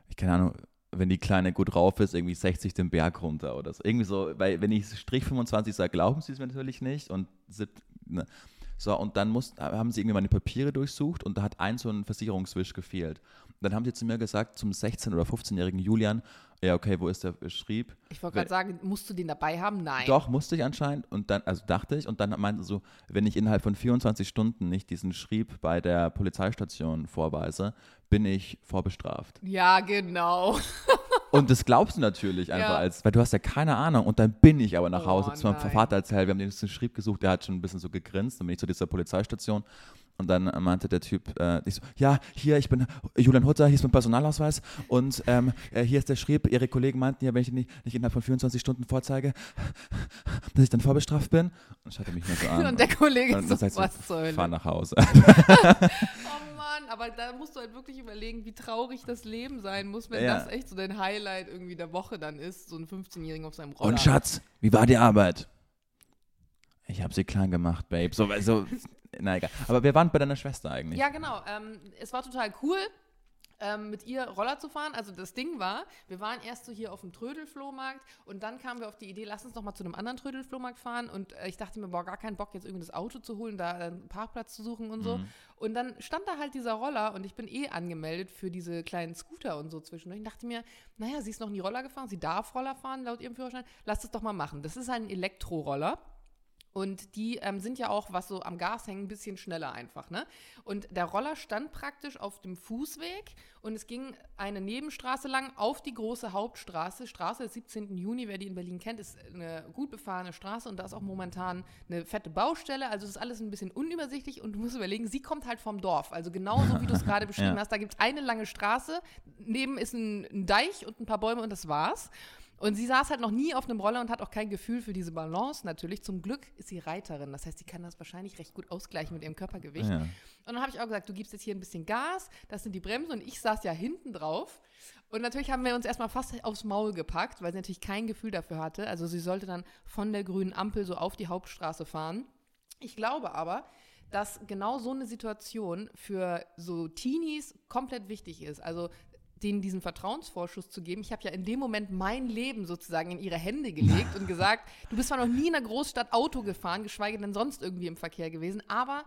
Ich keine Ahnung, wenn die Kleine gut drauf ist, irgendwie 60 den Berg runter oder so. Irgendwie so, weil wenn ich Strich 25 sage, glauben sie es mir natürlich nicht. Und ne. So, und dann muss, haben sie irgendwie meine Papiere durchsucht und da hat ein so ein Versicherungswisch gefehlt. Und dann haben sie zu mir gesagt, zum 16- oder 15-jährigen Julian, ja, okay, wo ist der Schrieb? Ich wollte gerade sagen, musst du den dabei haben? Nein. Doch, musste ich anscheinend. Und dann, also dachte ich, und dann meinte so, wenn ich innerhalb von 24 Stunden nicht diesen Schrieb bei der Polizeistation vorweise, bin ich vorbestraft. Ja, genau. Und das glaubst du natürlich einfach Ja. als, weil du hast ja keine Ahnung. Und dann bin ich aber nach Oh, Hause zu meinem nein. Vater erzählt, wir haben den Schrieb gesucht, der hat schon ein bisschen so gegrinst. Dann bin ich zu dieser Polizeistation. Und dann äh, meinte der Typ, äh, ich so, ja, hier, ich bin Julian Hutter, hier ist mein Personalausweis und ähm, äh, hier ist der Schrieb. Ihre Kollegen meinten ja, wenn ich ihn nicht, nicht innerhalb von 24 Stunden vorzeige, dass ich dann vorbestraft bin. Und schaute mich nur so an. Und der Kollege und ist so, was zur Hölle. fahr nach Hause. Oh Mann, aber da musst du halt wirklich überlegen, wie traurig das Leben sein muss, wenn Ja. das echt so dein Highlight irgendwie der Woche dann ist, so ein 15-Jähriger auf seinem Roller. Und Schatz, wie war die Arbeit? Ich habe sie klein gemacht, Babe. So, so, na egal. Aber wir waren bei deiner Schwester eigentlich. Ja, genau. Ähm, es war total cool, ähm, mit ihr Roller zu fahren. Also das Ding war, wir waren erst so hier auf dem Trödelflohmarkt und dann kamen wir auf die Idee, lass uns noch mal zu einem anderen Trödelflohmarkt fahren. Und äh, ich dachte mir, boah, gar keinen Bock, jetzt irgendwie das Auto zu holen, da äh, einen Parkplatz zu suchen und so. Mhm. Und dann stand da halt dieser Roller und ich bin eh angemeldet für diese kleinen Scooter und so zwischendurch. Ich dachte mir, naja, sie ist noch nie Roller gefahren, sie darf Roller fahren laut ihrem Führerschein, lass es doch mal machen. Das ist ein Elektroroller. Und die ähm, sind ja auch, was so am Gas hängen, ein bisschen schneller einfach, ne? Und der Roller stand praktisch auf dem Fußweg und es ging eine Nebenstraße lang auf die große Hauptstraße. Straße des 17. Juni, wer die in Berlin kennt, ist eine gut befahrene Straße und da ist auch momentan eine fette Baustelle. Also es ist alles ein bisschen unübersichtlich und du musst überlegen, sie kommt halt vom Dorf. Also genauso wie du es gerade beschrieben Ja. hast. Da gibt es eine lange Straße, neben ist ein, ein Deich und ein paar Bäume und das war's. Und sie saß halt noch nie auf einem Roller und hat auch kein Gefühl für diese Balance natürlich. Zum Glück ist sie Reiterin. Das heißt, sie kann das wahrscheinlich recht gut ausgleichen mit ihrem Körpergewicht. Ja. Und dann habe ich auch gesagt, du gibst jetzt hier ein bisschen Gas, das sind die Bremsen und ich saß ja hinten drauf. Und natürlich haben wir uns erstmal fast aufs Maul gepackt, weil sie natürlich kein Gefühl dafür hatte. Also sie sollte dann von der grünen Ampel so auf die Hauptstraße fahren. Ich glaube aber, dass genau so eine Situation für so Teenies komplett wichtig ist. Also denen diesen Vertrauensvorschuss zu geben. Ich habe ja in dem Moment mein Leben sozusagen in ihre Hände gelegt und gesagt, du bist zwar noch nie in einer Großstadt Auto gefahren, geschweige denn sonst irgendwie im Verkehr gewesen, aber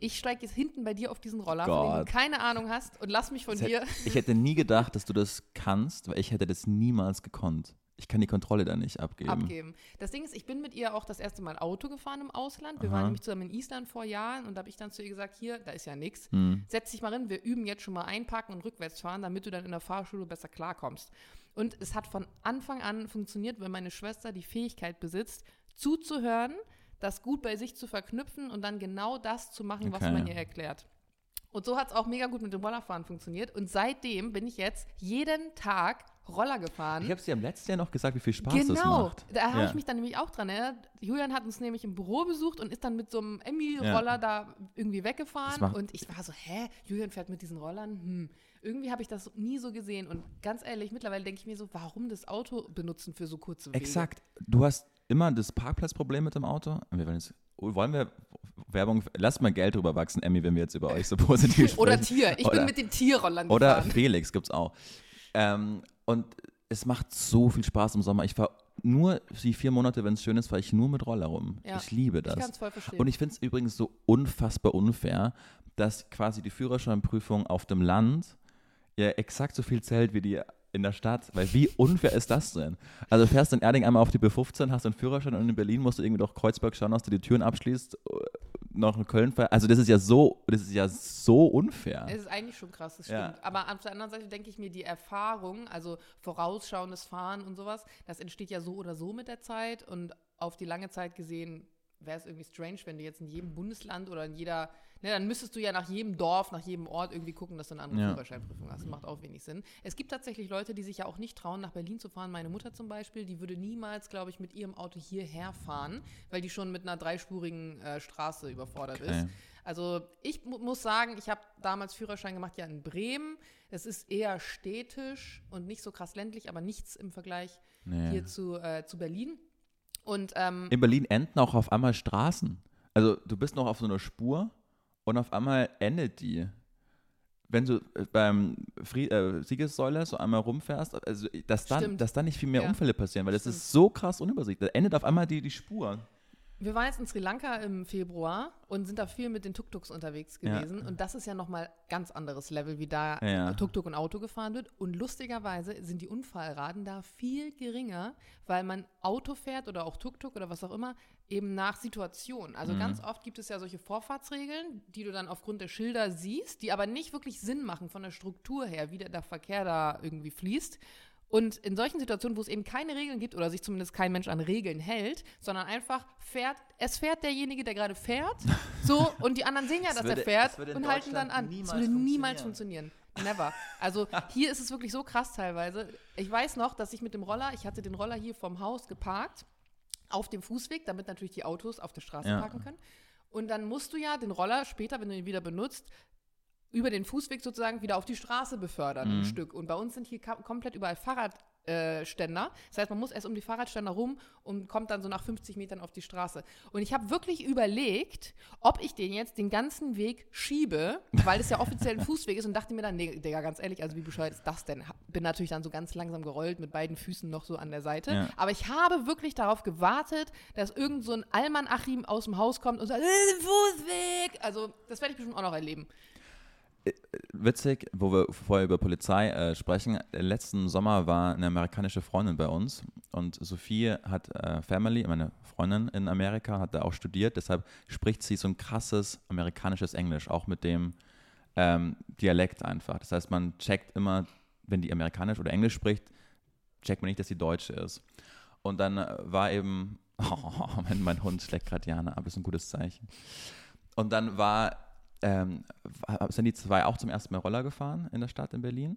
ich steige jetzt hinten bei dir auf diesen Roller, von dem Gott. du keine Ahnung hast und lass mich von Das dir. hätte- Ich hätte nie gedacht, dass du das kannst, weil ich hätte das niemals gekonnt. Ich kann die Kontrolle da nicht abgeben. abgeben. Das Ding ist, ich bin mit ihr auch das erste Mal Auto gefahren im Ausland. Wir Aha. waren nämlich zusammen in Island vor Jahren und da habe ich dann zu ihr gesagt, hier, da ist ja nichts. Hm. Setz dich mal hin, wir üben jetzt schon mal einparken und rückwärts fahren, damit du dann in der Fahrschule besser klarkommst. Und es hat von Anfang an funktioniert, weil meine Schwester die Fähigkeit besitzt, zuzuhören, das gut bei sich zu verknüpfen und dann genau das zu machen, was Okay. man ihr erklärt. Und so hat es auch mega gut mit dem Rollerfahren funktioniert. Und seitdem bin ich jetzt jeden Tag Roller gefahren. Ich habe dir am letzten Jahr noch gesagt, wie viel Spaß das Genau, macht. da habe Ja. ich mich dann nämlich auch dran erinnert. Julian hat uns nämlich im Büro besucht und ist dann mit so einem Emmy-Roller da irgendwie Das weggefahren. Und ich war so, hä, Julian fährt mit diesen Rollern? Hm. Irgendwie habe ich das nie so gesehen. Und ganz ehrlich, mittlerweile denke ich mir so, warum das Auto benutzen für so kurze Wege? Exakt. Du hast immer das Parkplatzproblem mit dem Auto. Wir wollen, jetzt, wollen wir Werbung, lass mal Geld drüber wachsen, Emmy, wenn wir jetzt über euch so positiv sprechen. Oder Tier. Ich Oder- bin mit den Tierrollern Oder gefahren. Felix gibt's auch. Ähm, und es macht so viel Spaß im Sommer. Ich fahre nur die vier Monate, wenn es schön ist, fahre ich nur mit Roller rum. Ja, ich liebe Ich das. kann es voll verstehen. Und ich finde es übrigens so unfassbar unfair, dass quasi die Führerscheinprüfung auf dem Land ja exakt so viel zählt wie die in der Stadt. Weil wie unfair ist das denn? Also du fährst in Erding einmal auf die B15, hast einen Führerschein und in Berlin musst du irgendwie durch Kreuzberg schauen, dass du die Türen abschließt, äh, noch in Köln fährst. Also das ist ja so, das ist ja so unfair. Es ist eigentlich schon krass, das Ja. stimmt. Aber auf der anderen Seite denke ich mir, die Erfahrung, also vorausschauendes Fahren und sowas, das entsteht ja so oder so mit der Zeit. Und auf die lange Zeit gesehen wäre es irgendwie strange, wenn du jetzt in jedem Bundesland oder in jeder, ne, dann müsstest du ja nach jedem Dorf, nach jedem Ort irgendwie gucken, dass du eine andere Ja. Führerscheinprüfung hast. Das macht auch wenig Sinn. Es gibt tatsächlich Leute, die sich ja auch nicht trauen, nach Berlin zu fahren. Meine Mutter zum Beispiel, die würde niemals, glaube ich, mit ihrem Auto hierher fahren, weil die schon mit einer dreispurigen äh, Straße überfordert Okay. ist. Also ich mu muss sagen, ich habe damals Führerschein gemacht ja in Bremen. Es ist eher städtisch und nicht so krass ländlich, aber nichts im Vergleich Nee. hier zu, äh, zu Berlin. Und ähm, In Berlin enden auch auf einmal Straßen. Also du bist noch auf so einer Spur und auf einmal endet die. Wenn du äh, beim Fried äh, Siegessäule so einmal rumfährst, also dass dann, Stimmt. dass dann nicht viel mehr Ja. Unfälle passieren, weil das Stimmt. ist so krass unübersichtlich. Da endet auf einmal die, die Spur. Wir waren jetzt in Sri Lanka im Februar und sind da viel mit den Tuk-Tuks unterwegs Ja. gewesen. Und das ist ja nochmal ganz anderes Level, wie da Ja. Tuk-Tuk und Auto gefahren wird. Und lustigerweise sind die Unfallraten da viel geringer, weil man Auto fährt oder auch Tuk-Tuk oder was auch immer, eben nach Situation. Also Mhm. ganz oft gibt es ja solche Vorfahrtsregeln, die du dann aufgrund der Schilder siehst, die aber nicht wirklich Sinn machen von der Struktur her, wie der, der Verkehr da irgendwie fließt. Und in solchen Situationen, wo es eben keine Regeln gibt oder sich zumindest kein Mensch an Regeln hält, sondern einfach fährt, es fährt derjenige, der gerade fährt, so, und die anderen sehen ja, Das dass würde- er fährt und halten dann an. Das würde niemals funktionieren. funktionieren. Never. Also hier ist es wirklich so krass teilweise. Ich weiß noch, dass ich mit dem Roller, ich hatte den Roller hier vom Haus geparkt, auf dem Fußweg, damit natürlich die Autos auf der Straße Ja. parken können. Und dann musst du ja den Roller später, wenn du ihn wieder benutzt, über den Fußweg sozusagen wieder auf die Straße befördern, Mhm. ein Stück. Und bei uns sind hier komplett überall Fahrradständer. Äh, das heißt, man muss erst um die Fahrradständer rum und kommt dann so nach 50 Metern auf die Straße. Und ich habe wirklich überlegt, ob ich den jetzt den ganzen Weg schiebe, weil es ja offiziell ein Fußweg ist und dachte mir dann, nee, Digga, ganz ehrlich, also wie bescheuert ist das denn? Bin natürlich dann so ganz langsam gerollt mit beiden Füßen noch so an der Seite. Ja. Aber ich habe wirklich darauf gewartet, dass irgend so ein Alman Achim aus dem Haus kommt und sagt, äh, Fußweg. Also, das werde ich bestimmt auch noch erleben. Witzig, wo wir vorher über Polizei äh, sprechen. Letzten Sommer war eine amerikanische Freundin bei uns und Sophie hat äh, Family, meine Freundin in Amerika, hat da auch studiert, deshalb spricht sie so ein krasses amerikanisches Englisch, auch mit dem ähm, Dialekt einfach. Das heißt, man checkt immer, wenn die amerikanisch oder Englisch spricht, checkt man nicht, dass sie Deutsche ist. Und dann äh, war eben, oh, mein, mein Hund schlägt gerade Jana ab, ist ein gutes Zeichen. Und dann war, ähm, sind die zwei auch zum ersten Mal Roller gefahren in der Stadt in Berlin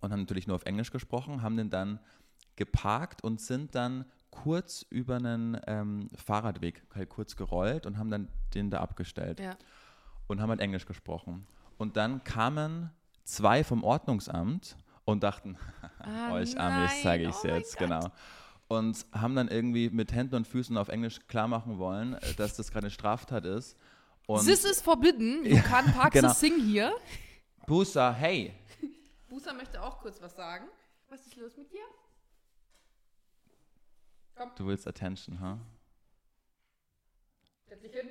und haben natürlich nur auf Englisch gesprochen, haben den dann geparkt und sind dann kurz über einen ähm, Fahrradweg halt kurz gerollt und haben dann den da abgestellt Ja. und haben halt Englisch gesprochen. Und dann kamen zwei vom Ordnungsamt und dachten, Ah, euch Amis zeige ich es oh jetzt, genau. Und haben dann irgendwie mit Händen und Füßen auf Englisch klar machen wollen, äh, dass das gerade eine Straftat ist. Und This is forbidden. You Ja, can't park genau. the thing here. Busa, hey, Busa möchte auch kurz was sagen. Was ist los mit dir? du willst Attention, ha? Setz dich hin.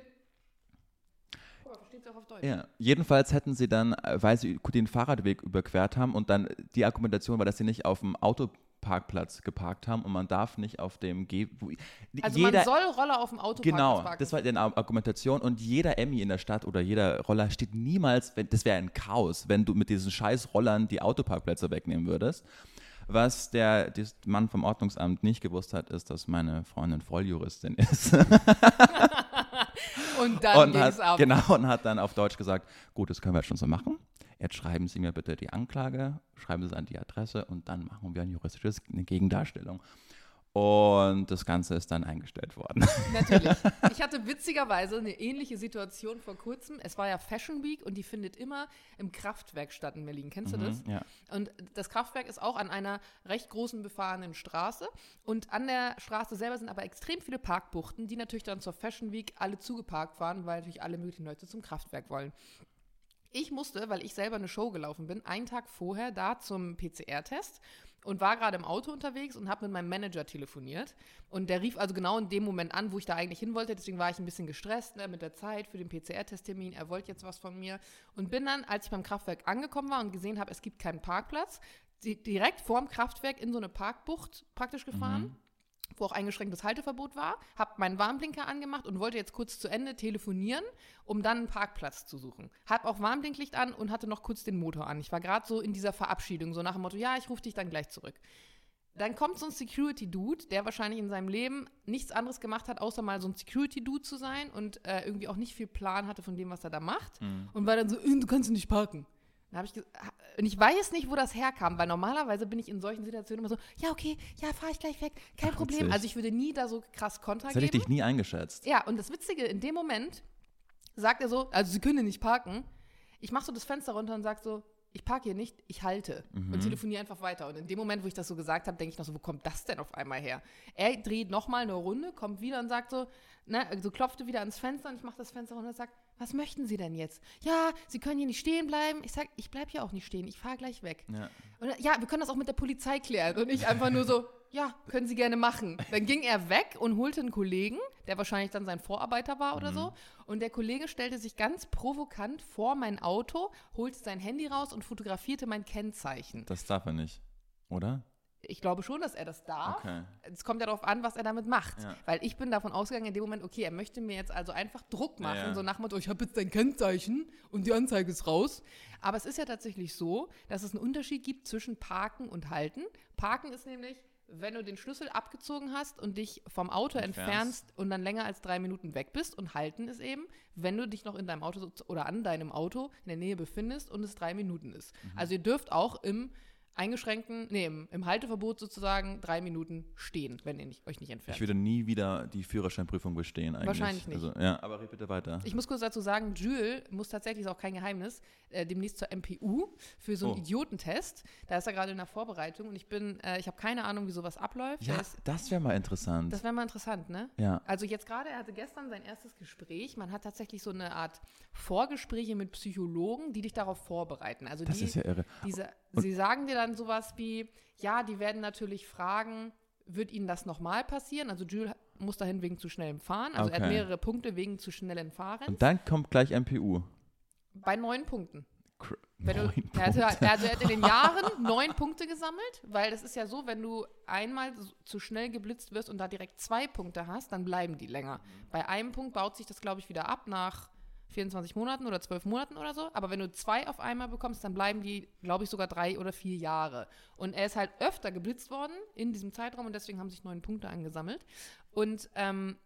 Auch auf Deutsch. Ja, jedenfalls hätten sie dann, äh, weil sie den Fahrradweg überquert haben und dann die Argumentation war, dass sie nicht auf dem Autoparkplatz geparkt haben und man darf nicht auf dem Geh... Also jeder, man soll Roller auf dem Auto Genau, parken. das war die Argumentation und jeder Emmy in der Stadt oder jeder Roller steht niemals, wenn, das wäre ein Chaos, wenn du mit diesen scheiß Rollern die Autoparkplätze wegnehmen würdest. Was der, Mann vom Ordnungsamt nicht gewusst hat, ist, dass meine Freundin Volljuristin ist. Und dann ging es ab. genau, und hat dann auf Deutsch gesagt, gut, das können wir jetzt schon so machen. Jetzt schreiben Sie mir bitte die Anklage, schreiben Sie es an die Adresse und dann machen wir ein juristisches, eine Gegendarstellung. Und das Ganze ist dann eingestellt worden. Natürlich. Ich hatte witzigerweise eine ähnliche Situation vor kurzem. Es war ja Fashion Week und die findet immer im Kraftwerk statt in Berlin. Kennst du das? ja. Und das Kraftwerk ist auch an einer recht großen befahrenen Straße. Und an der Straße selber sind aber extrem viele Parkbuchten, die natürlich dann zur Fashion Week alle zugeparkt waren, weil natürlich alle möglichen Leute zum Kraftwerk wollen. Ich musste, weil ich selber eine Show gelaufen bin, einen Tag vorher da zum PCR-Test und war gerade im Auto unterwegs und habe mit meinem Manager telefoniert. Und der rief also genau in dem Moment an, wo ich da eigentlich hin wollte. Deswegen war ich ein bisschen gestresst ne, mit der Zeit für den PCR-Testtermin. Er wollte jetzt was von mir. Und bin dann, als ich beim Kraftwerk angekommen war und gesehen habe, es gibt keinen Parkplatz, di- direkt vorm Kraftwerk in so eine Parkbucht praktisch gefahren wo auch eingeschränktes Halteverbot war, habe meinen Warnblinker angemacht und wollte jetzt kurz zu Ende telefonieren, um dann einen Parkplatz zu suchen. Habe auch Warnblinklicht an und hatte noch kurz den Motor an. Ich war gerade so in dieser Verabschiedung, so nach dem Motto, ja, ich rufe dich dann gleich zurück. Dann kommt so ein Security-Dude, der wahrscheinlich in seinem Leben nichts anderes gemacht hat, außer mal so ein Security-Dude zu sein und äh, irgendwie auch nicht viel Plan hatte von dem, was er da macht. Und war dann so, "Äh, du kannst nicht parken. Dann habe ich und ich weiß nicht, wo das herkam, weil normalerweise bin ich in solchen Situationen immer so, ja, okay, ja, fahre ich gleich weg, kein Ach, Problem. witzig. Also ich würde nie da so krass Kontra Das hätte ich dich nie eingeschätzt. Ja, und das Witzige, in dem Moment sagt er so, also sie können nicht parken. Ich mache so das Fenster runter und sage so, ich parke hier nicht, ich halte und telefoniere einfach weiter. Und in dem Moment, wo ich das so gesagt habe, denke ich noch so, wo kommt das denn auf einmal her? Er dreht nochmal eine Runde, kommt wieder und sagt so, ne, also klopfte wieder ans Fenster und ich mache das Fenster runter und sage, was möchten Sie denn jetzt? Ja, Sie können hier nicht stehen bleiben. Ich sage, ich bleibe hier auch nicht stehen, ich fahre gleich weg. Ja. Und ja, wir können das auch mit der Polizei klären. Und ich einfach nur so, ja, können Sie gerne machen. Dann ging er weg und holte einen Kollegen, der wahrscheinlich dann sein Vorarbeiter war oder so. Und der Kollege stellte sich ganz provokant vor mein Auto, holte sein Handy raus und fotografierte mein Kennzeichen. Das darf er nicht, oder? Ich glaube schon, dass er das darf. Okay. Es kommt ja darauf an, was er damit macht. Ja. Weil ich bin davon ausgegangen in dem Moment, okay, er möchte mir jetzt also einfach Druck machen, Ja, ja. so nach Motto, ich habe jetzt dein Kennzeichen und die Anzeige ist raus. Aber es ist ja tatsächlich so, dass es einen Unterschied gibt zwischen Parken und Halten. Parken ist nämlich, wenn du den Schlüssel abgezogen hast und dich vom Auto Entfernst. entfernst und dann länger als drei Minuten weg bist. Und halten ist eben, wenn du dich noch in deinem Auto oder an deinem Auto in der Nähe befindest und es drei Minuten ist. Mhm. Also ihr dürft auch im eingeschränkten, nee, im, im Halteverbot sozusagen drei Minuten stehen, wenn ihr nicht, euch nicht entfernt. Ich würde nie wieder die Führerscheinprüfung bestehen eigentlich. Wahrscheinlich nicht. Also, ja, aber red bitte weiter. Ich muss kurz dazu sagen, Jules muss tatsächlich, ist auch kein Geheimnis, äh, demnächst zur MPU für so einen Oh. Idiotentest. Da ist er gerade in der Vorbereitung und ich bin, äh, ich habe keine Ahnung, wie sowas abläuft. ja, ist, das wäre mal interessant. das wäre mal interessant, ne? ja. Also jetzt gerade, er hatte gestern sein erstes Gespräch. Man hat tatsächlich so eine Art Vorgespräche mit Psychologen, die dich darauf vorbereiten. Also Das die, ist ja irre. diese, sie sagen dir dann sowas wie, ja, die werden natürlich fragen, wird ihnen das nochmal passieren? Also Jules muss dahin wegen zu schnellem Fahren. Also er hat Okay. mehrere Punkte wegen zu schnellen Fahrens. Und dann kommt gleich MPU. Bei neun Punkten. Cr- Wenn du, er, Punkte. er, hatte, er hat in den Jahren neun Punkte gesammelt, weil das ist ja so, wenn du einmal zu schnell geblitzt wirst und da direkt zwei Punkte hast, dann bleiben die länger. Bei einem Punkt baut sich das, glaube ich, wieder ab nach 24 Monaten oder 12 Monaten oder so. Aber wenn du zwei auf einmal bekommst, dann bleiben die, glaube ich, sogar drei oder vier Jahre. Und er ist halt öfter geblitzt worden in diesem Zeitraum und deswegen haben sich neun Punkte angesammelt. Und ähm,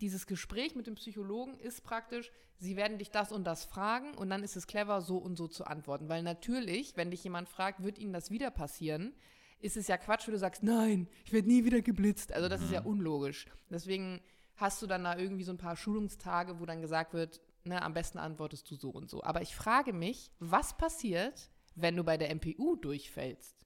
dieses Gespräch mit dem Psychologen ist praktisch, sie werden dich das und das fragen und dann ist es clever, so und so zu antworten. Weil natürlich, wenn dich jemand fragt, wird ihnen das wieder passieren, ist es ja Quatsch, wenn du sagst, nein, ich werde nie wieder geblitzt. Also das ist ja unlogisch. Deswegen hast du dann da irgendwie so ein paar Schulungstage, wo dann gesagt wird, ne, am besten antwortest du so und so. Aber ich frage mich, was passiert, wenn du bei der MPU durchfällst?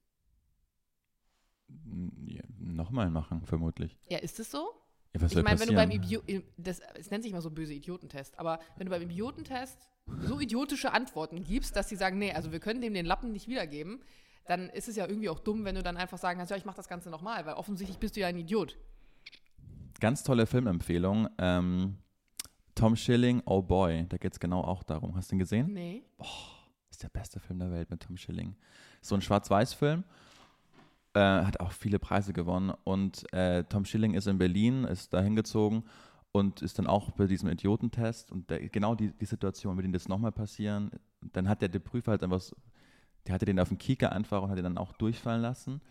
Ja, Nochmal machen, vermutlich. Ja, ist es so? Ja, was Ich meine, wenn du beim passieren? Idio das, es nennt sich mal so böse Idiotentest, aber wenn du beim Idiotentest so idiotische Antworten gibst, dass sie sagen, nee, also wir können dem den Lappen nicht wiedergeben, dann ist es ja irgendwie auch dumm, wenn du dann einfach sagen kannst, ja, ich mache das Ganze nochmal, weil offensichtlich bist du ja ein Idiot. Ganz tolle Filmempfehlung. Ähm, Tom Schilling, Oh Boy, da geht es genau auch darum. Hast du ihn gesehen? Nee. ist der beste Film der Welt mit Tom Schilling. So ein Schwarz-Weiß-Film. Äh, hat auch viele Preise gewonnen. Und äh, Tom Schilling ist in Berlin, ist da hingezogen und ist dann auch bei diesem Idiotentest. Und der, genau die, die Situation, wird ihm das nochmal passieren. Dann hat der, der Prüfer halt einfach, so- der hatte den auf den Kieker einfach und hat ihn dann auch durchfallen lassen.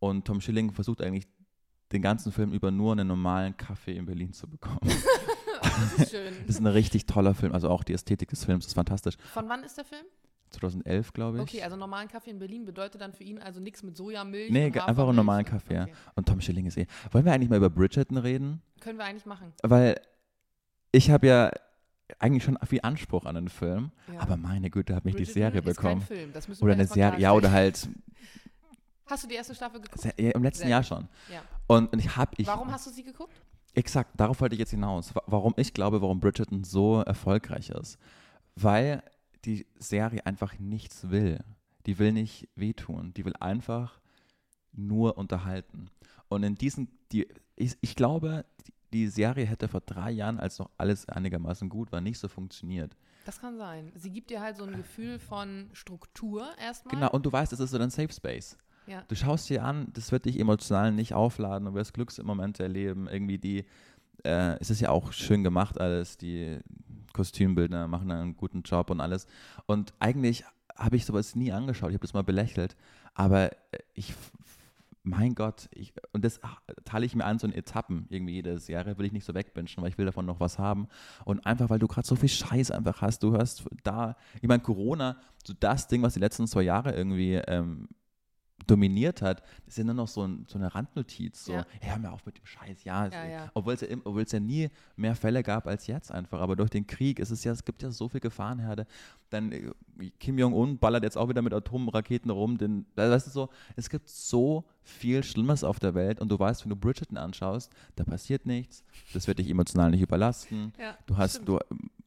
Und Tom Schilling versucht eigentlich den ganzen Film über nur einen normalen Kaffee in Berlin zu bekommen. Das ist schön. Das ist ein richtig toller Film. Also auch die Ästhetik des Films ist fantastisch. Von wann ist der Film? 2011, glaube ich. Okay, also normalen Kaffee in Berlin bedeutet dann für ihn also nichts mit Sojamilch. Nee, einfach einen normalen Kaffee, ja. Okay. Und Tom Schilling ist eh. Wollen wir eigentlich mal über Bridgerton reden? Können wir eigentlich machen. Weil ich habe ja eigentlich schon viel Anspruch an den Film, Ja. aber meine Güte, habe ich die Bridgerton Serie ist bekommen. Film. Oder eine Serie, ja, oder halt Hast du die erste Staffel geguckt? ja, im letzten Sehr Jahr schon. Ja. Und, und ich habe, ich, Warum hast du sie geguckt? Exakt, darauf wollte ich jetzt hinaus. Wa- Warum ich glaube, warum Bridgerton so erfolgreich ist. Weil die Serie einfach nichts will. Die will nicht wehtun. Die will einfach nur unterhalten. Und in diesen, die, ich, ich glaube, die, Serie hätte vor drei Jahren, als noch alles einigermaßen gut war, nicht so funktioniert. Das kann sein. Sie gibt dir halt so ein Gefühl von Struktur erstmal. Genau, und du weißt, es ist so dein Safe Space. Ja. Du schaust dir an, das wird dich emotional nicht aufladen, du wirst Glücksmomente erleben. Irgendwie die, äh, es ist ja auch schön gemacht alles, die Kostümbildner machen einen guten Job und alles. Und eigentlich habe ich sowas nie angeschaut, ich habe das mal belächelt, aber äh, ich, mein Gott, ich, und das teile ich mir an so in Etappen, irgendwie jede Serie, will ich nicht so wegbingen, weil ich will davon noch was haben. Und einfach, weil du gerade so viel Scheiß einfach hast, du hörst da, ich meine, Corona, so das Ding, was die letzten zwei Jahre irgendwie ähm, dominiert hat, das ist ja nur noch so, ein, so eine Randnotiz. So, Ja. hey, hör mir auf mit dem Scheiß, ja. Ja, ja. Obwohl es ja, obwohl es ja nie mehr Fälle gab als jetzt einfach. Aber durch den Krieg ist es ja, es gibt ja so viel Gefahrenherde. Dann äh, Kim Jong-un ballert jetzt auch wieder mit Atomraketen rum. Den, weißt du so, es gibt so viel Schlimmes auf der Welt und du weißt, wenn du Bridgerton anschaust, da passiert nichts. Das wird dich emotional nicht überlasten. Ja, Du hast, stimmt. du,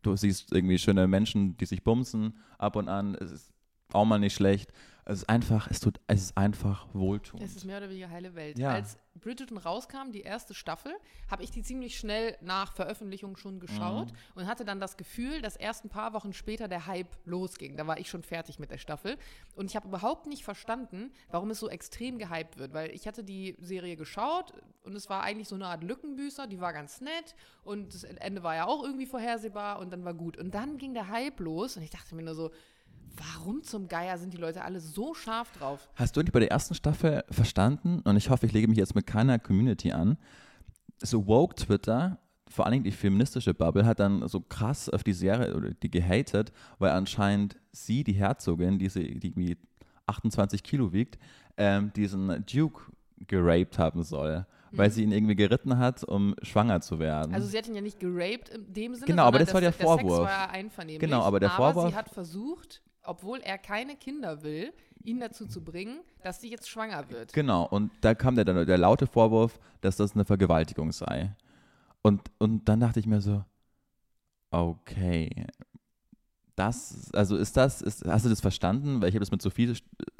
du siehst irgendwie schöne Menschen, die sich bumsen ab und an. Es ist auch mal nicht schlecht. Es ist einfach, es tut, es ist einfach wohltuend. Es ist mehr oder weniger heile Welt. Ja. Als Bridgerton rauskam, die erste Staffel, habe ich die ziemlich schnell nach Veröffentlichung schon geschaut mhm. und hatte dann das Gefühl, dass erst ein paar Wochen später der Hype losging. Da war ich schon fertig mit der Staffel. Und ich habe überhaupt nicht verstanden, warum es so extrem gehypt wird, weil ich hatte die Serie geschaut und es war eigentlich so eine Art Lückenbüßer, die war ganz nett und das Ende war ja auch irgendwie vorhersehbar und dann war gut. Und dann ging der Hype los und ich dachte mir nur so, Warum zum Geier sind die Leute alle so scharf drauf? Hast du nicht bei der ersten Staffel verstanden, und ich hoffe, ich lege mich jetzt mit keiner Community an, so woke Twitter, vor allen Dingen die feministische Bubble, hat dann so krass auf die Serie oder die gehatet, weil anscheinend sie, die Herzogin, die, sie, die irgendwie 28 Kilo wiegt, ähm, diesen Duke geraped haben soll weil mhm. sie ihn irgendwie geritten hat, um schwanger zu werden. Also sie hat ihn ja nicht geraped in dem Sinne. Genau, aber das, war der, der Vorwurf. Sex war einvernehmlich. Genau, aber der aber Vorwurf. sie hat versucht, obwohl er keine Kinder will, ihn dazu zu bringen, dass sie jetzt schwanger wird. Genau, und da kam der, der, laute Vorwurf, dass das eine Vergewaltigung sei. Und, und dann dachte ich mir so, okay, das, also ist das, ist, hast du das verstanden? Weil ich habe das mit Sophie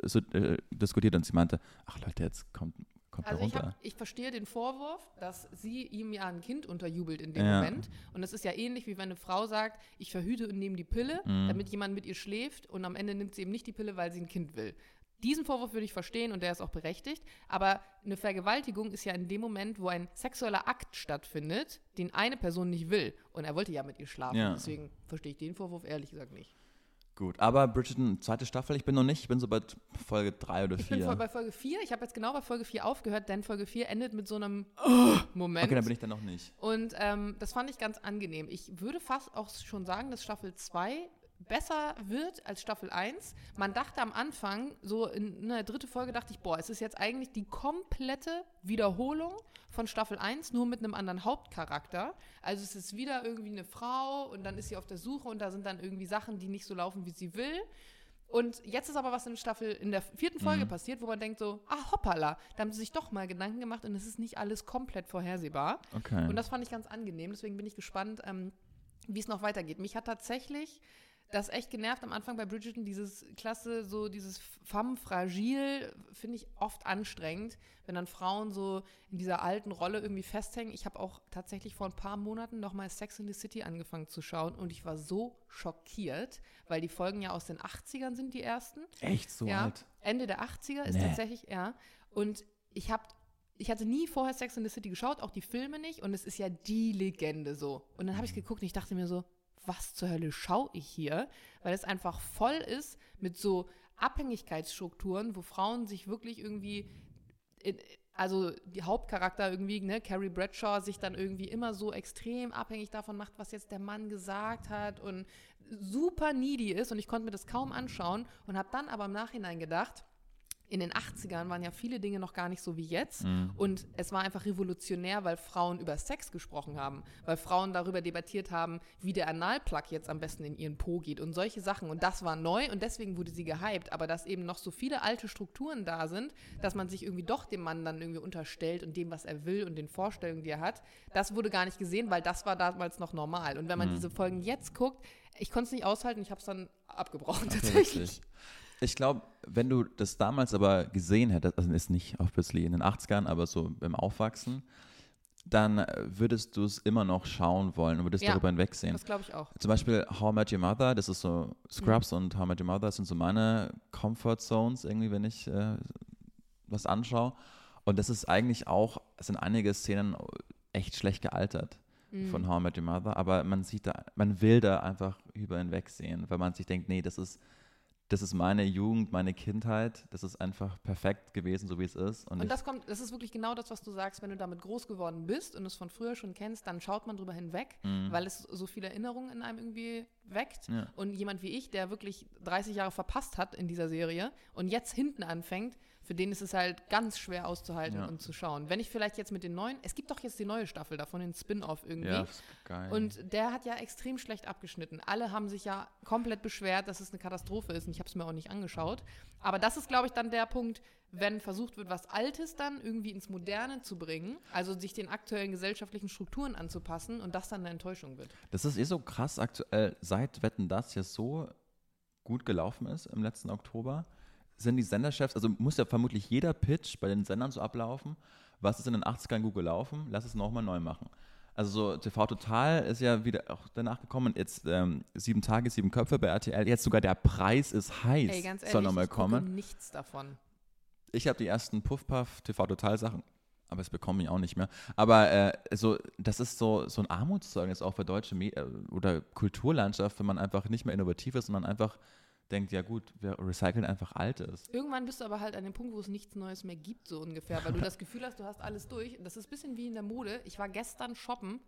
so, äh, diskutiert und sie meinte, ach Leute, jetzt kommt, kommt also. Ich, hab, ich verstehe den Vorwurf, dass sie ihm ja ein Kind unterjubelt in dem ja. Moment. Und das ist ja ähnlich, wie wenn eine Frau sagt, ich verhüte und nehme die Pille, mhm. damit jemand mit ihr schläft und am Ende nimmt sie eben nicht die Pille, weil sie ein Kind will. Diesen Vorwurf würde ich verstehen und der ist auch berechtigt. Aber eine Vergewaltigung ist ja in dem Moment, wo ein sexueller Akt stattfindet, den eine Person nicht will. Und er wollte ja mit ihr schlafen. Ja. Deswegen verstehe ich den Vorwurf ehrlich gesagt nicht. Gut, aber Bridgerton, zweite Staffel, ich bin noch nicht, ich bin so bei Folge 3 oder 4. Ich bin bei Folge 4, ich habe jetzt genau bei Folge 4 aufgehört, denn Folge 4 endet mit so einem oh, Moment. Okay, dann bin ich dann noch nicht. Und ähm, das fand ich ganz angenehm. Ich würde fast auch schon sagen, dass Staffel 2 besser wird als Staffel 1. Man dachte am Anfang, so in der dritten Folge dachte ich, boah, es ist jetzt eigentlich die komplette Wiederholung von Staffel 1, nur mit einem anderen Hauptcharakter. Also es ist wieder irgendwie eine Frau und dann ist sie auf der Suche und da sind dann irgendwie Sachen, die nicht so laufen, wie sie will. Und jetzt ist aber was in Staffel, in der vierten Folge mhm. passiert, wo man denkt so, ah, hoppala, da haben sie sich doch mal Gedanken gemacht und es ist nicht alles komplett vorhersehbar. Okay. Und das fand ich ganz angenehm, deswegen bin ich gespannt, ähm, wie es noch weitergeht. Mich hat tatsächlich das echt genervt am Anfang bei Bridgerton, dieses klasse, so dieses femme fragil, finde ich oft anstrengend, wenn dann Frauen so in dieser alten Rolle irgendwie festhängen. Ich habe auch tatsächlich vor ein paar Monaten nochmal Sex in the City angefangen zu schauen und ich war so schockiert, weil die Folgen ja aus den 80ern sind, die ersten. Echt so ja, alt? Ende der 80er ist nee. tatsächlich, ja. Und ich habe ich hatte nie vorher Sex in the City geschaut, auch die Filme nicht. Und es ist ja die Legende so. Und dann habe ich geguckt und ich dachte mir so, was zur Hölle schaue ich hier? Weil es einfach voll ist mit so Abhängigkeitsstrukturen, wo Frauen sich wirklich irgendwie, in, also die Hauptcharakter irgendwie, ne, Carrie Bradshaw, sich dann irgendwie immer so extrem abhängig davon macht, was jetzt der Mann gesagt hat und super needy ist. Und ich konnte mir das kaum anschauen und habe dann aber im Nachhinein gedacht, in den 80ern waren ja viele Dinge noch gar nicht so wie jetzt. Mhm. Und es war einfach revolutionär, weil Frauen über Sex gesprochen haben, weil Frauen darüber debattiert haben, wie der Analplug jetzt am besten in ihren Po geht und solche Sachen. Und das war neu und deswegen wurde sie gehypt. Aber dass eben noch so viele alte Strukturen da sind, dass man sich irgendwie doch dem Mann dann irgendwie unterstellt und dem, was er will und den Vorstellungen, die er hat, das wurde gar nicht gesehen, weil das war damals noch normal. Und wenn man mhm. diese Folgen jetzt guckt, ich konnte es nicht aushalten, ich habe es dann abgebrochen okay, tatsächlich. Ich glaube, wenn du das damals aber gesehen hättest, also ist nicht obviously in den 80ern, aber so beim Aufwachsen, dann würdest du es immer noch schauen wollen und würdest ja, darüber hinwegsehen. Das glaube ich auch. Zum Beispiel How I Met Your Mother, das ist so Scrubs mhm. und How I Met Your Mother sind so meine Comfort Zones irgendwie, wenn ich äh, was anschaue. Und das ist eigentlich auch, es sind einige Szenen echt schlecht gealtert mhm. von How I Met Your Mother, aber man sieht da, man will da einfach über hinwegsehen, weil man sich denkt, nee, das ist das ist meine Jugend, meine Kindheit. Das ist einfach perfekt gewesen, so wie es ist. Und, und das kommt, das ist wirklich genau das, was du sagst. Wenn du damit groß geworden bist und es von früher schon kennst, dann schaut man drüber hinweg, mhm. weil es so viele Erinnerungen in einem irgendwie weckt. Ja. Und jemand wie ich, der wirklich 30 Jahre verpasst hat in dieser Serie und jetzt hinten anfängt, für den ist es halt ganz schwer auszuhalten ja. und zu schauen. Wenn ich vielleicht jetzt mit den neuen, es gibt doch jetzt die neue Staffel davon, den Spin-off irgendwie. Ja, geil. Und der hat ja extrem schlecht abgeschnitten. Alle haben sich ja komplett beschwert, dass es eine Katastrophe ist und ich habe es mir auch nicht angeschaut. Aber das ist, glaube ich, dann der Punkt, wenn versucht wird, was Altes dann irgendwie ins Moderne zu bringen, also sich den aktuellen gesellschaftlichen Strukturen anzupassen und das dann eine Enttäuschung wird. Das ist eh so krass aktuell, seit Wetten das ja so gut gelaufen ist im letzten Oktober sind die Senderchefs, also muss ja vermutlich jeder Pitch bei den Sendern so ablaufen. Was ist in den 80ern gut gelaufen? Lass es nochmal neu machen. Also so TV Total ist ja wieder auch danach gekommen. Jetzt ähm, sieben Tage, sieben Köpfe bei RTL. Jetzt sogar der Preis ist heiß. Ey, ganz ehrlich, soll nochmal ich kommen. gucke nichts davon. Ich habe die ersten Puff-Puff TV Total Sachen, aber das bekomme ich auch nicht mehr. Aber äh, so, das ist so, so ein Armutszeugnis auch für deutsche Me äh, oder Kulturlandschaft, wenn man einfach nicht mehr innovativ ist, sondern einfach denkt, ja gut, wir recyceln einfach Altes. Irgendwann bist du aber halt an dem Punkt, wo es nichts Neues mehr gibt, so ungefähr, weil du das Gefühl hast, du hast alles durch. Das ist ein bisschen wie in der Mode. Ich war gestern shoppen.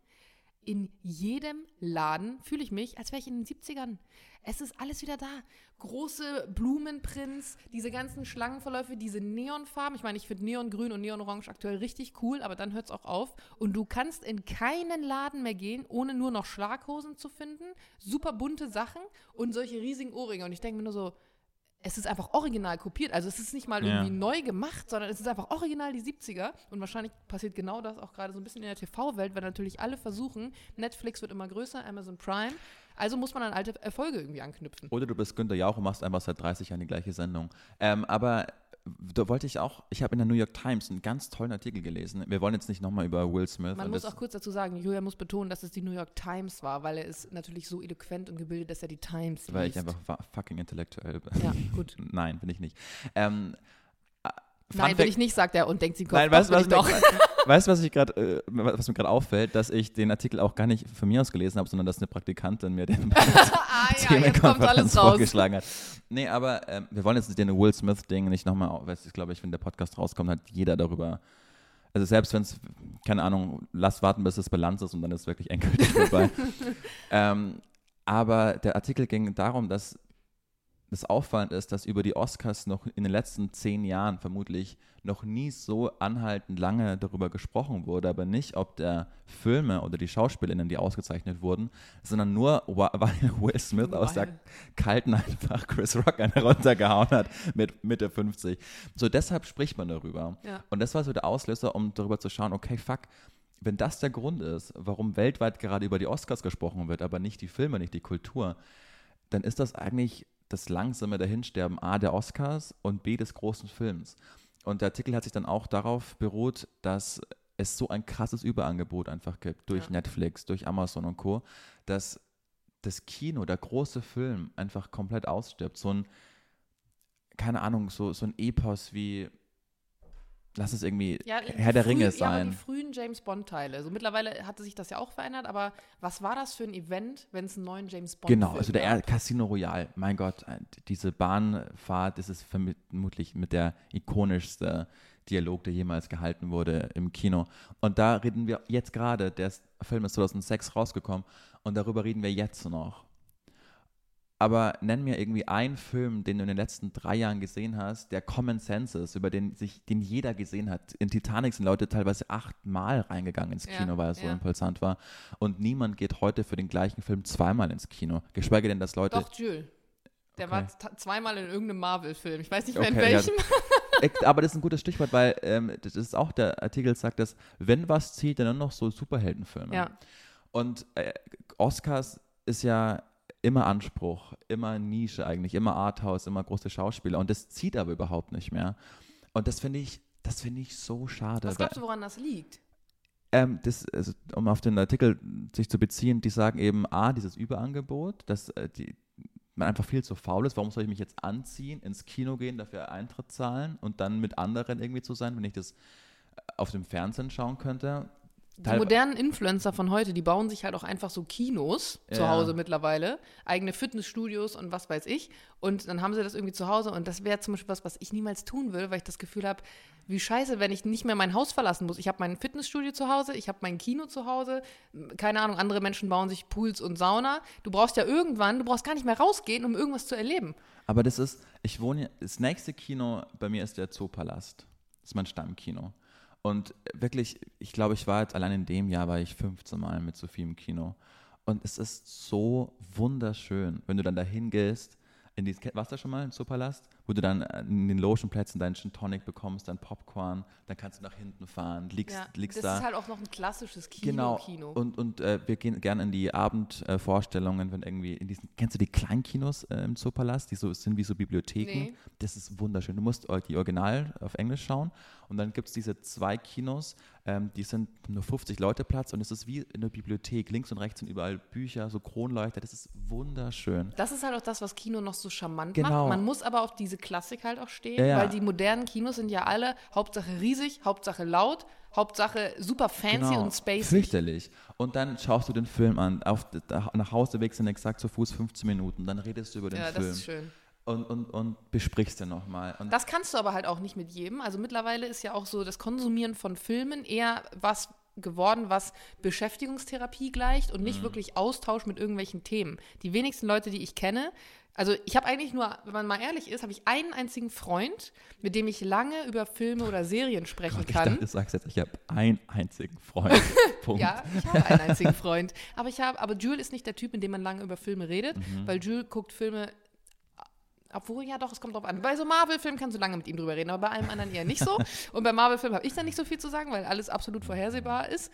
In jedem Laden fühle ich mich, als wäre ich in den 70ern. Es ist alles wieder da. Große Blumenprints, diese ganzen Schlangenverläufe, diese Neonfarben. Ich meine, ich finde Neongrün und Neonorange aktuell richtig cool, aber dann hört es auch auf. Und du kannst in keinen Laden mehr gehen, ohne nur noch Schlaghosen zu finden, super bunte Sachen und solche riesigen Ohrringe. Und ich denke mir nur so, es ist einfach original kopiert. Also es ist nicht mal Ja. irgendwie neu gemacht, sondern es ist einfach original die 70er. Und wahrscheinlich passiert genau das auch gerade so ein bisschen in der TV-Welt, weil natürlich alle versuchen, Netflix wird immer größer, Amazon Prime. Also muss man an alte Erfolge irgendwie anknüpfen. Oder du bist Günter Jauch und machst einfach seit 30 Jahren die gleiche Sendung. Ähm, aber da wollte ich auch, ich habe in der New York Times einen ganz tollen Artikel gelesen. Wir wollen jetzt nicht nochmal über Will Smith. Man muss auch kurz dazu sagen, Julia muss betonen, dass es die New York Times war, weil er ist natürlich so eloquent und gebildet, dass er die Times weil ich liest. einfach fa- fucking intellektuell bin. Ja, gut. Nein, bin ich nicht. Ähm, äh, Fun Nein, will ich nicht, sagt er und denkt sie, Kopf, Nein, weißt du, was, weißt, du, was, ich grad, äh, was mir gerade auffällt, dass ich den Artikel auch gar nicht von mir aus gelesen habe, sondern dass eine Praktikantin mir den ah ja, kommt vorgeschlagen hat. Nee, aber ähm, wir wollen jetzt den Will Smith-Ding nicht nochmal, ich glaube, ich, wenn der Podcast rauskommt, hat jeder darüber. Also selbst wenn es, keine Ahnung, lass warten, bis es Bilanz ist und dann ist es wirklich endgültig vorbei. ähm, aber der Artikel ging darum, dass das auffallend ist, dass über die Oscars noch in den letzten zehn Jahren vermutlich noch nie so anhaltend lange darüber gesprochen wurde, aber nicht, ob der Filme oder die SchauspielerInnen, die ausgezeichnet wurden, sondern nur, weil Will Smith aus der kalten einfach Chris Rock eine runtergehauen hat mit Mitte 50. So deshalb spricht man darüber. Ja. Und das war so der Auslöser, um darüber zu schauen, okay, fuck, wenn das der Grund ist, warum weltweit gerade über die Oscars gesprochen wird, aber nicht die Filme, nicht die Kultur, dann ist das eigentlich das langsame Dahinsterben A der Oscars und B des großen Films. Und der Artikel hat sich dann auch darauf beruht, dass es so ein krasses Überangebot einfach gibt durch Ja. Netflix, durch Amazon und Co., dass das Kino, der große Film einfach komplett ausstirbt. So ein, keine Ahnung, so, so ein Epos wie, lass es irgendwie Ja, Herr der früh- Ringe Ja, aber sein. die frühen James Bond-Teile. Also mittlerweile hatte sich das ja auch verändert, aber was war das für ein Event, wenn es einen neuen James Bond Genau, also der gab? Casino Royale, mein Gott, äh, diese Bahnfahrt, das ist vermutlich mit der ikonischste Dialog, der jemals gehalten wurde im Kino. Und da reden wir jetzt gerade, der Film ist 2006 rausgekommen und darüber reden wir jetzt noch. Aber nenn mir irgendwie einen Film, den du in den letzten drei Jahren gesehen hast, der Common Sense ist, über den sich, den jeder gesehen hat. In Titanic sind Leute teilweise achtmal reingegangen ins Ja, Kino, weil es so ja. impulsant war. Und niemand geht heute für den gleichen Film zweimal ins Kino. Geschweige denn, dass Leute. Doch, Jules. Der Okay. war zweimal in irgendeinem Marvel-Film. Ich weiß nicht mehr in Okay, ja. welchem. Ex- Aber das ist ein gutes Stichwort, weil ähm, das ist auch der Artikel sagt, dass wenn was zieht, dann nur noch so Superheldenfilme. Ja. Und äh, Oscars ist ja immer Anspruch, immer Nische eigentlich, immer Arthouse, immer große Schauspieler. Und das zieht aber überhaupt nicht mehr. Und das finde ich, das finde ich so schade. Was glaubst du, woran das liegt? ähm, das, also, um auf den Artikel sich zu beziehen, die sagen eben, A, dieses Überangebot, dass äh, die, man einfach viel zu faul ist. Warum soll ich mich jetzt anziehen, ins Kino gehen, dafür Eintritt zahlen und dann mit anderen irgendwie zu sein, wenn ich das äh, auf dem Fernsehen schauen könnte? Die modernen Influencer von heute, die bauen sich halt auch einfach so Kinos zu Ja. Hause mittlerweile, eigene Fitnessstudios und was weiß ich. Und dann haben sie das irgendwie zu Hause. Und das wäre zum Beispiel was, was ich niemals tun will, weil ich das Gefühl habe, wie scheiße, wenn ich nicht mehr mein Haus verlassen muss. Ich habe mein Fitnessstudio zu Hause, ich habe mein Kino zu Hause. Keine Ahnung, andere Menschen bauen sich Pools und Sauna. Du brauchst ja irgendwann, du brauchst gar nicht mehr rausgehen, um irgendwas zu erleben. Aber das ist, ich wohne, hier- das nächste Kino bei mir ist der Zoopalast. Das ist mein Stammkino. Und wirklich, ich glaube, ich war jetzt allein in dem Jahr, war ich 15 Mal mit Sophie im Kino. Und es ist so wunderschön, wenn du dann dahin gehst, in dieses, warst du schon mal im Zoopalast? Wo du dann in den Lotionplätzen deinen Gin Tonic bekommst, dann Popcorn, dann kannst du nach hinten fahren, liegst, Ja, liegst das da. ist halt auch noch ein klassisches Kino. Genau. Kino. Und, und äh, wir gehen gerne in die Abendvorstellungen, wenn irgendwie in diesen, kennst du die Kleinkinos äh, im Zoopalast, die so sind wie so Bibliotheken? Nee. Das ist wunderschön. Du musst äh, die Original auf Englisch schauen und dann gibt es diese zwei Kinos, ähm, die sind nur 50 Leute Platz und es ist wie in der Bibliothek. Links und rechts sind überall Bücher, so Kronleuchter. Das ist wunderschön. Das ist halt auch das, was Kino noch so charmant Genau. macht. Man muss aber auf diese Klassik halt auch stehen, Ja, ja. weil die modernen Kinos sind ja alle Hauptsache riesig, Hauptsache laut, Hauptsache super fancy Genau, und spacey. fürchterlich. Und dann schaust du den Film an. Auf, nach Hause weg sind exakt zu Fuß 15 Minuten. Dann redest du über den Ja, das Film ist schön. und, und, und besprichst den nochmal. Und Das kannst du aber halt auch nicht mit jedem. Also mittlerweile ist ja auch so das Konsumieren von Filmen eher was geworden, was Beschäftigungstherapie gleicht und nicht Mhm. wirklich Austausch mit irgendwelchen Themen. Die wenigsten Leute, die ich kenne, also ich habe eigentlich nur, wenn man mal ehrlich ist, habe ich einen einzigen Freund, mit dem ich lange über Filme oder Serien sprechen Gott, ich kann. dachte, du sagst jetzt, ich habe einen einzigen Freund. Punkt. Ja, ich habe einen einzigen Freund. Aber ich habe, aber Jules ist nicht der Typ, mit dem man lange über Filme redet, Mhm. weil Jules guckt Filme. Obwohl, ja doch, es kommt drauf an. Bei so Marvel-Filmen kannst du lange mit ihm drüber reden, aber bei einem anderen eher nicht so. Und bei Marvel-Filmen habe ich dann nicht so viel zu sagen, weil alles absolut vorhersehbar ist.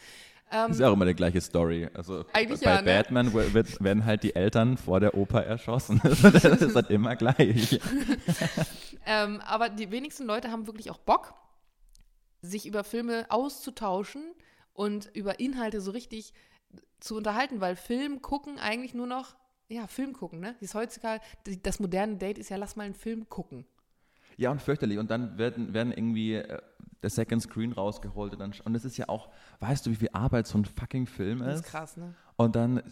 Ähm, Das ist ja auch immer die gleiche Story. Also Eigentlich bei ja, ne? Batman wo- wird, werden halt die Eltern vor der Oper erschossen. das ist halt immer gleich. Ähm, aber die wenigsten Leute haben wirklich auch Bock, sich über Filme auszutauschen und über Inhalte so richtig zu unterhalten, weil Film gucken eigentlich nur noch, ja, Film gucken, ne? Das, ist heutzutage, das moderne Date ist ja, lass mal einen Film gucken. Ja, und fürchterlich. Und dann werden, werden irgendwie äh, der Second Screen rausgeholt. Und, dann, und es ist ja auch, weißt du, wie viel Arbeit so ein fucking Film Das ist? ist krass, ne? Und dann äh,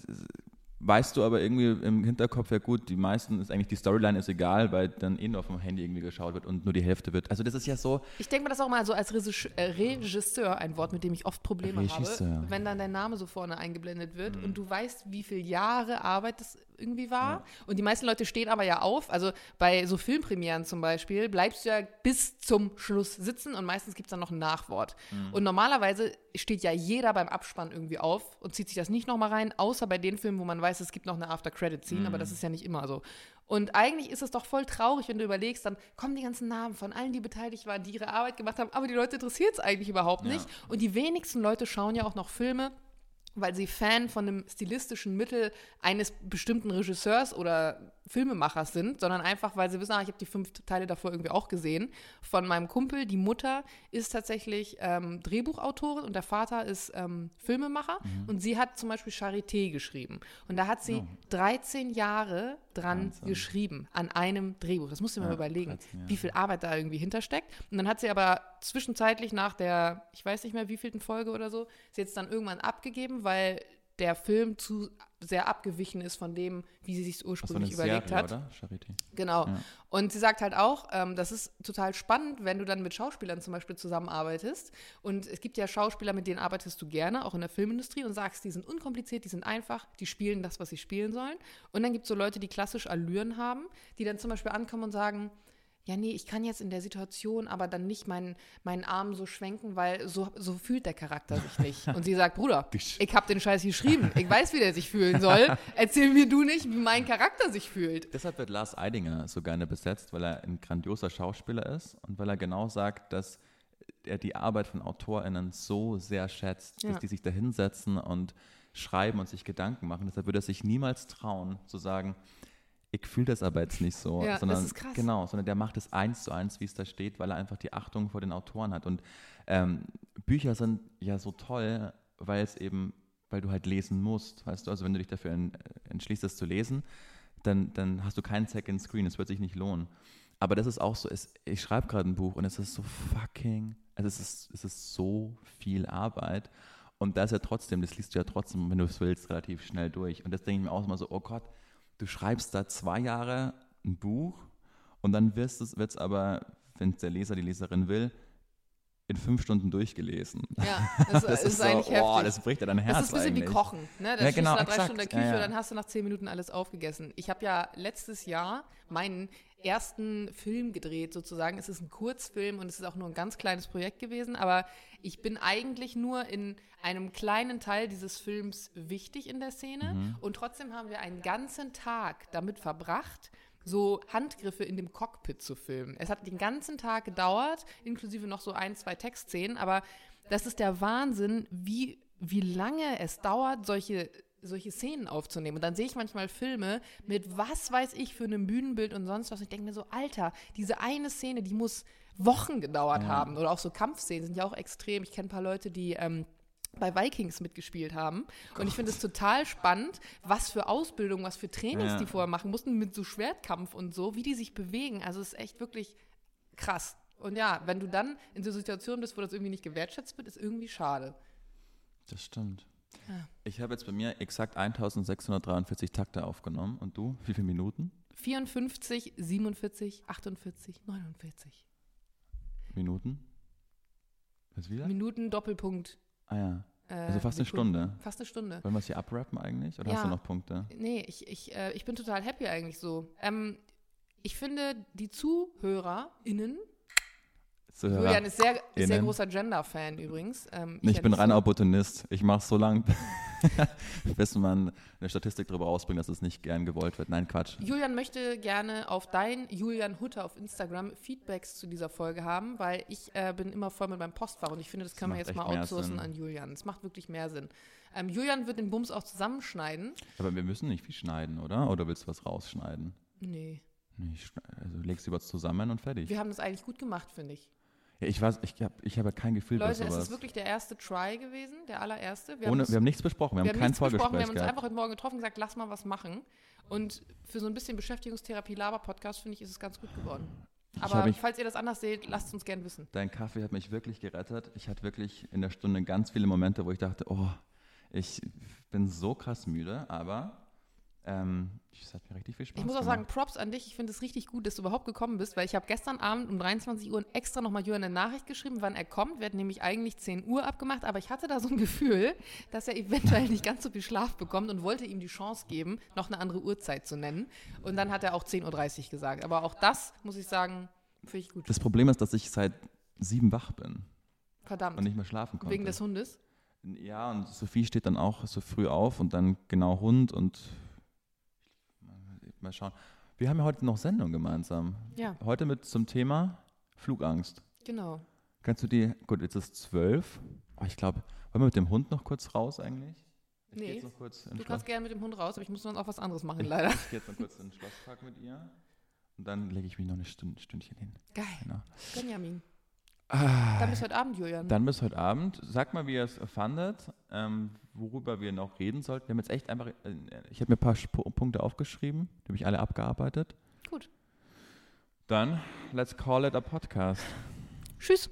weißt du aber irgendwie im Hinterkopf, ja gut, die meisten ist eigentlich die Storyline ist egal, weil dann eh nur auf dem Handy irgendwie geschaut wird und nur die Hälfte wird. Also das ist ja so, Ich denke mir das auch mal so als Regisseur, äh, Regisseur, ein Wort, mit dem ich oft Probleme Regisseur. habe, wenn dann dein Name so vorne eingeblendet wird und du weißt, wie viele Jahre Arbeit das irgendwie war. Und die meisten Leute stehen aber ja auf. Also bei so Filmpremieren zum Beispiel bleibst du ja bis zum Schluss sitzen und meistens gibt es dann noch ein Nachwort. Und normalerweise steht ja jeder beim Abspann irgendwie auf und zieht sich das nicht nochmal rein, außer bei den Filmen, wo man weiß, es gibt noch eine After-Credit-Scene, aber das ist ja nicht immer so. Und eigentlich ist es doch voll traurig, wenn du überlegst, dann kommen die ganzen Namen von allen, die beteiligt waren, die ihre Arbeit gemacht haben, aber die Leute interessiert es eigentlich überhaupt Ja. nicht. Und die wenigsten Leute schauen ja auch noch Filme, weil sie Fan von einem stilistischen Mittel eines bestimmten Regisseurs oder Filmemachers sind, sondern einfach, weil sie wissen, ah, ich habe die fünf Teile davor irgendwie auch gesehen. Von meinem Kumpel, die Mutter ist tatsächlich ähm, Drehbuchautorin und der Vater ist ähm, Filmemacher und sie hat zum Beispiel Charité geschrieben. Und da hat sie 13 Jahre dran Wahnsinn. geschrieben, an einem Drehbuch. Das musst du mal Ja, überlegen, 13 Jahre. wie viel Arbeit da irgendwie hintersteckt. Und dann hat sie aber zwischenzeitlich nach der, ich weiß nicht mehr, wievielten Folge oder so, sie jetzt dann irgendwann abgegeben, weil der Film zu sehr abgewichen ist von dem, wie sie sich ursprünglich überlegt Serie, hat. oder? Charité. Genau. Ja. Und sie sagt halt auch, ähm, das ist total spannend, wenn du dann mit Schauspielern zum Beispiel zusammenarbeitest. Und es gibt ja Schauspieler, mit denen arbeitest du gerne, auch in der Filmindustrie, und sagst, die sind unkompliziert, die sind einfach, die spielen das, was sie spielen sollen. Und dann gibt es so Leute, die klassisch Allüren haben, die dann zum Beispiel ankommen und sagen, ja, nee, ich kann jetzt in der Situation aber dann nicht meinen, meinen Arm so schwenken, weil so, so fühlt der Charakter sich nicht. Und sie sagt, Bruder, ich habe den Scheiß geschrieben. Ich weiß, wie der sich fühlen soll. Erzähl mir du nicht, wie mein Charakter sich fühlt. Deshalb wird Lars Eidinger so gerne besetzt, weil er ein grandioser Schauspieler ist und weil er genau sagt, dass er die Arbeit von AutorInnen so sehr schätzt, Ja. dass die sich da hinsetzen und schreiben und sich Gedanken machen. Deshalb würde er sich niemals trauen, zu sagen, ich fühle das aber jetzt nicht so. Ja, das sondern, ist krass. Genau, sondern der macht es eins zu eins, wie es da steht, weil er einfach die Achtung vor den Autoren hat. Und ähm, Bücher sind ja so toll, weil es eben, weil du halt lesen musst, weißt du, also wenn du dich dafür en, entschließt, das zu lesen, dann, dann hast du keinen Second Screen, es wird sich nicht lohnen. Aber das ist auch so, es, ich schreibe gerade ein Buch und es ist so fucking, also es ist, es ist so viel Arbeit. Und da ist ja trotzdem, das liest du ja trotzdem, wenn du es willst, relativ schnell durch. Und das denke ich mir auch immer so, oh Gott, du schreibst da zwei Jahre ein Buch und dann wird es aber, wenn der Leser, die Leserin will, in fünf Stunden durchgelesen. Ja, das, das ist, eigentlich so, heftig. oh, das bricht ja dein Herz Das ist ein bisschen eigentlich. wie Kochen. Ne? Da Ja, genau, du nach drei exakt. Stunden in der Küche Ja, ja. und dann hast du nach zehn Minuten alles aufgegessen. Ich habe ja letztes Jahr meinen ersten Film gedreht, sozusagen. Es ist ein Kurzfilm und es ist auch nur ein ganz kleines Projekt gewesen, aber ich bin eigentlich nur in einem kleinen Teil dieses Films wichtig in der Szene Mhm. und trotzdem haben wir einen ganzen Tag damit verbracht, so Handgriffe in dem Cockpit zu filmen. Es hat den ganzen Tag gedauert, inklusive noch so ein, zwei Textszenen, aber das ist der Wahnsinn, wie, wie lange es dauert, solche solche Szenen aufzunehmen. Und dann sehe ich manchmal Filme mit was weiß ich für einem Bühnenbild und sonst was. Und ich denke mir so, Alter, diese eine Szene, die muss Wochen gedauert ja. haben. Oder auch so Kampfszenen sind ja auch extrem. Ich kenne ein paar Leute, die ähm, bei Vikings mitgespielt haben. Gott. Und ich finde es total spannend, was für Ausbildung, was für Trainings ja. die vorher machen mussten mit so Schwertkampf und so, wie die sich bewegen. Also es ist echt wirklich krass. Und ja, wenn du dann in so Situationen bist, wo das irgendwie nicht gewertschätzt wird, ist irgendwie schade. Das stimmt. Ja. Ich habe jetzt bei mir exakt 1643 Takte aufgenommen. Und du? Wie viele Minuten? 54, 47, 48, 49. Minuten? Was wieder? Minuten, Doppelpunkt. Ah ja. Äh, also fast eine Stunde. Fast eine Stunde. Wollen wir es hier abrappen eigentlich? Oder ja. hast du noch Punkte? Nee, ich, ich, äh, ich bin total happy eigentlich so. Ähm, ich finde, die ZuhörerInnen Zuhörer. Julian ist sehr, ist sehr großer Gender-Fan übrigens. Ähm, ich, ich bin reiner Opportunist. Ich mache so lange, bis man eine Statistik darüber ausbringt, dass es nicht gern gewollt wird. Nein, Quatsch. Julian möchte gerne auf dein Julian Hutter auf Instagram Feedbacks zu dieser Folge haben, weil ich äh, bin immer voll mit meinem Postfach und ich finde, das können das wir jetzt mal outsourcen an Julian. Es macht wirklich mehr Sinn. Ähm, Julian wird den Bums auch zusammenschneiden. Aber wir müssen nicht viel schneiden, oder? Oder willst du was rausschneiden? Nee. nee also legst du was zusammen und fertig. Wir haben das eigentlich gut gemacht, finde ich. Ja, ich weiß, ich habe ich hab kein Gefühl Leute, es ist wirklich der erste Try gewesen, der allererste. Wir, Ohne, haben, wir haben nichts besprochen, wir, wir haben, kein Vorgespräch Wir haben uns einfach heute Morgen getroffen und gesagt, lass mal was machen. Und für so ein bisschen Beschäftigungstherapie-Laber-Podcast, finde ich, ist es ganz gut geworden. Aber falls ihr das anders seht, lasst uns gern wissen. Dein Kaffee hat mich wirklich gerettet. Ich hatte wirklich in der Stunde ganz viele Momente, wo ich dachte, oh, ich bin so krass müde, aber ähm, das hat mir richtig viel Spaß Ich muss auch gemacht. sagen, Props an dich. Ich finde es richtig gut, dass du überhaupt gekommen bist, weil ich habe gestern Abend um 23 Uhr extra nochmal Jürgen eine Nachricht geschrieben, wann er kommt. Wir hatten nämlich eigentlich 10 Uhr abgemacht, aber ich hatte da so ein Gefühl, dass er eventuell nicht ganz so viel Schlaf bekommt und wollte ihm die Chance geben, noch eine andere Uhrzeit zu nennen. Und dann hat er auch 10.30 Uhr gesagt. Aber auch das, muss ich sagen, finde ich gut. Das Problem ist, dass ich seit sieben wach bin. Verdammt. Und nicht mehr schlafen konnte. Wegen des Hundes? Ja, und Sophie steht dann auch so früh auf und dann genau Hund und mal schauen. Wir haben ja heute noch Sendung gemeinsam. Ja. Heute mit zum Thema Flugangst. Genau. Kannst du die, gut, jetzt ist zwölf. Oh, ich glaube, wollen wir mit dem Hund noch kurz raus eigentlich? Ich nee, du Schloss. kannst gerne mit dem Hund raus, aber ich muss dann auch was anderes machen, leider. Ich gehe jetzt noch kurz in den Schlosspark mit ihr und dann lege ich mich noch ein Stünd, Stündchen hin. Geil. Genau. Benjamin. Ah, dann bis heute Abend, Julian. Dann bis heute Abend. Sag mal, wie ihr es fandet, ähm, worüber wir noch reden sollten. Wir haben jetzt echt einfach, äh, ich habe mir ein paar Punkte aufgeschrieben, die habe ich alle abgearbeitet. Gut. Dann, let's call it a podcast. Tschüss.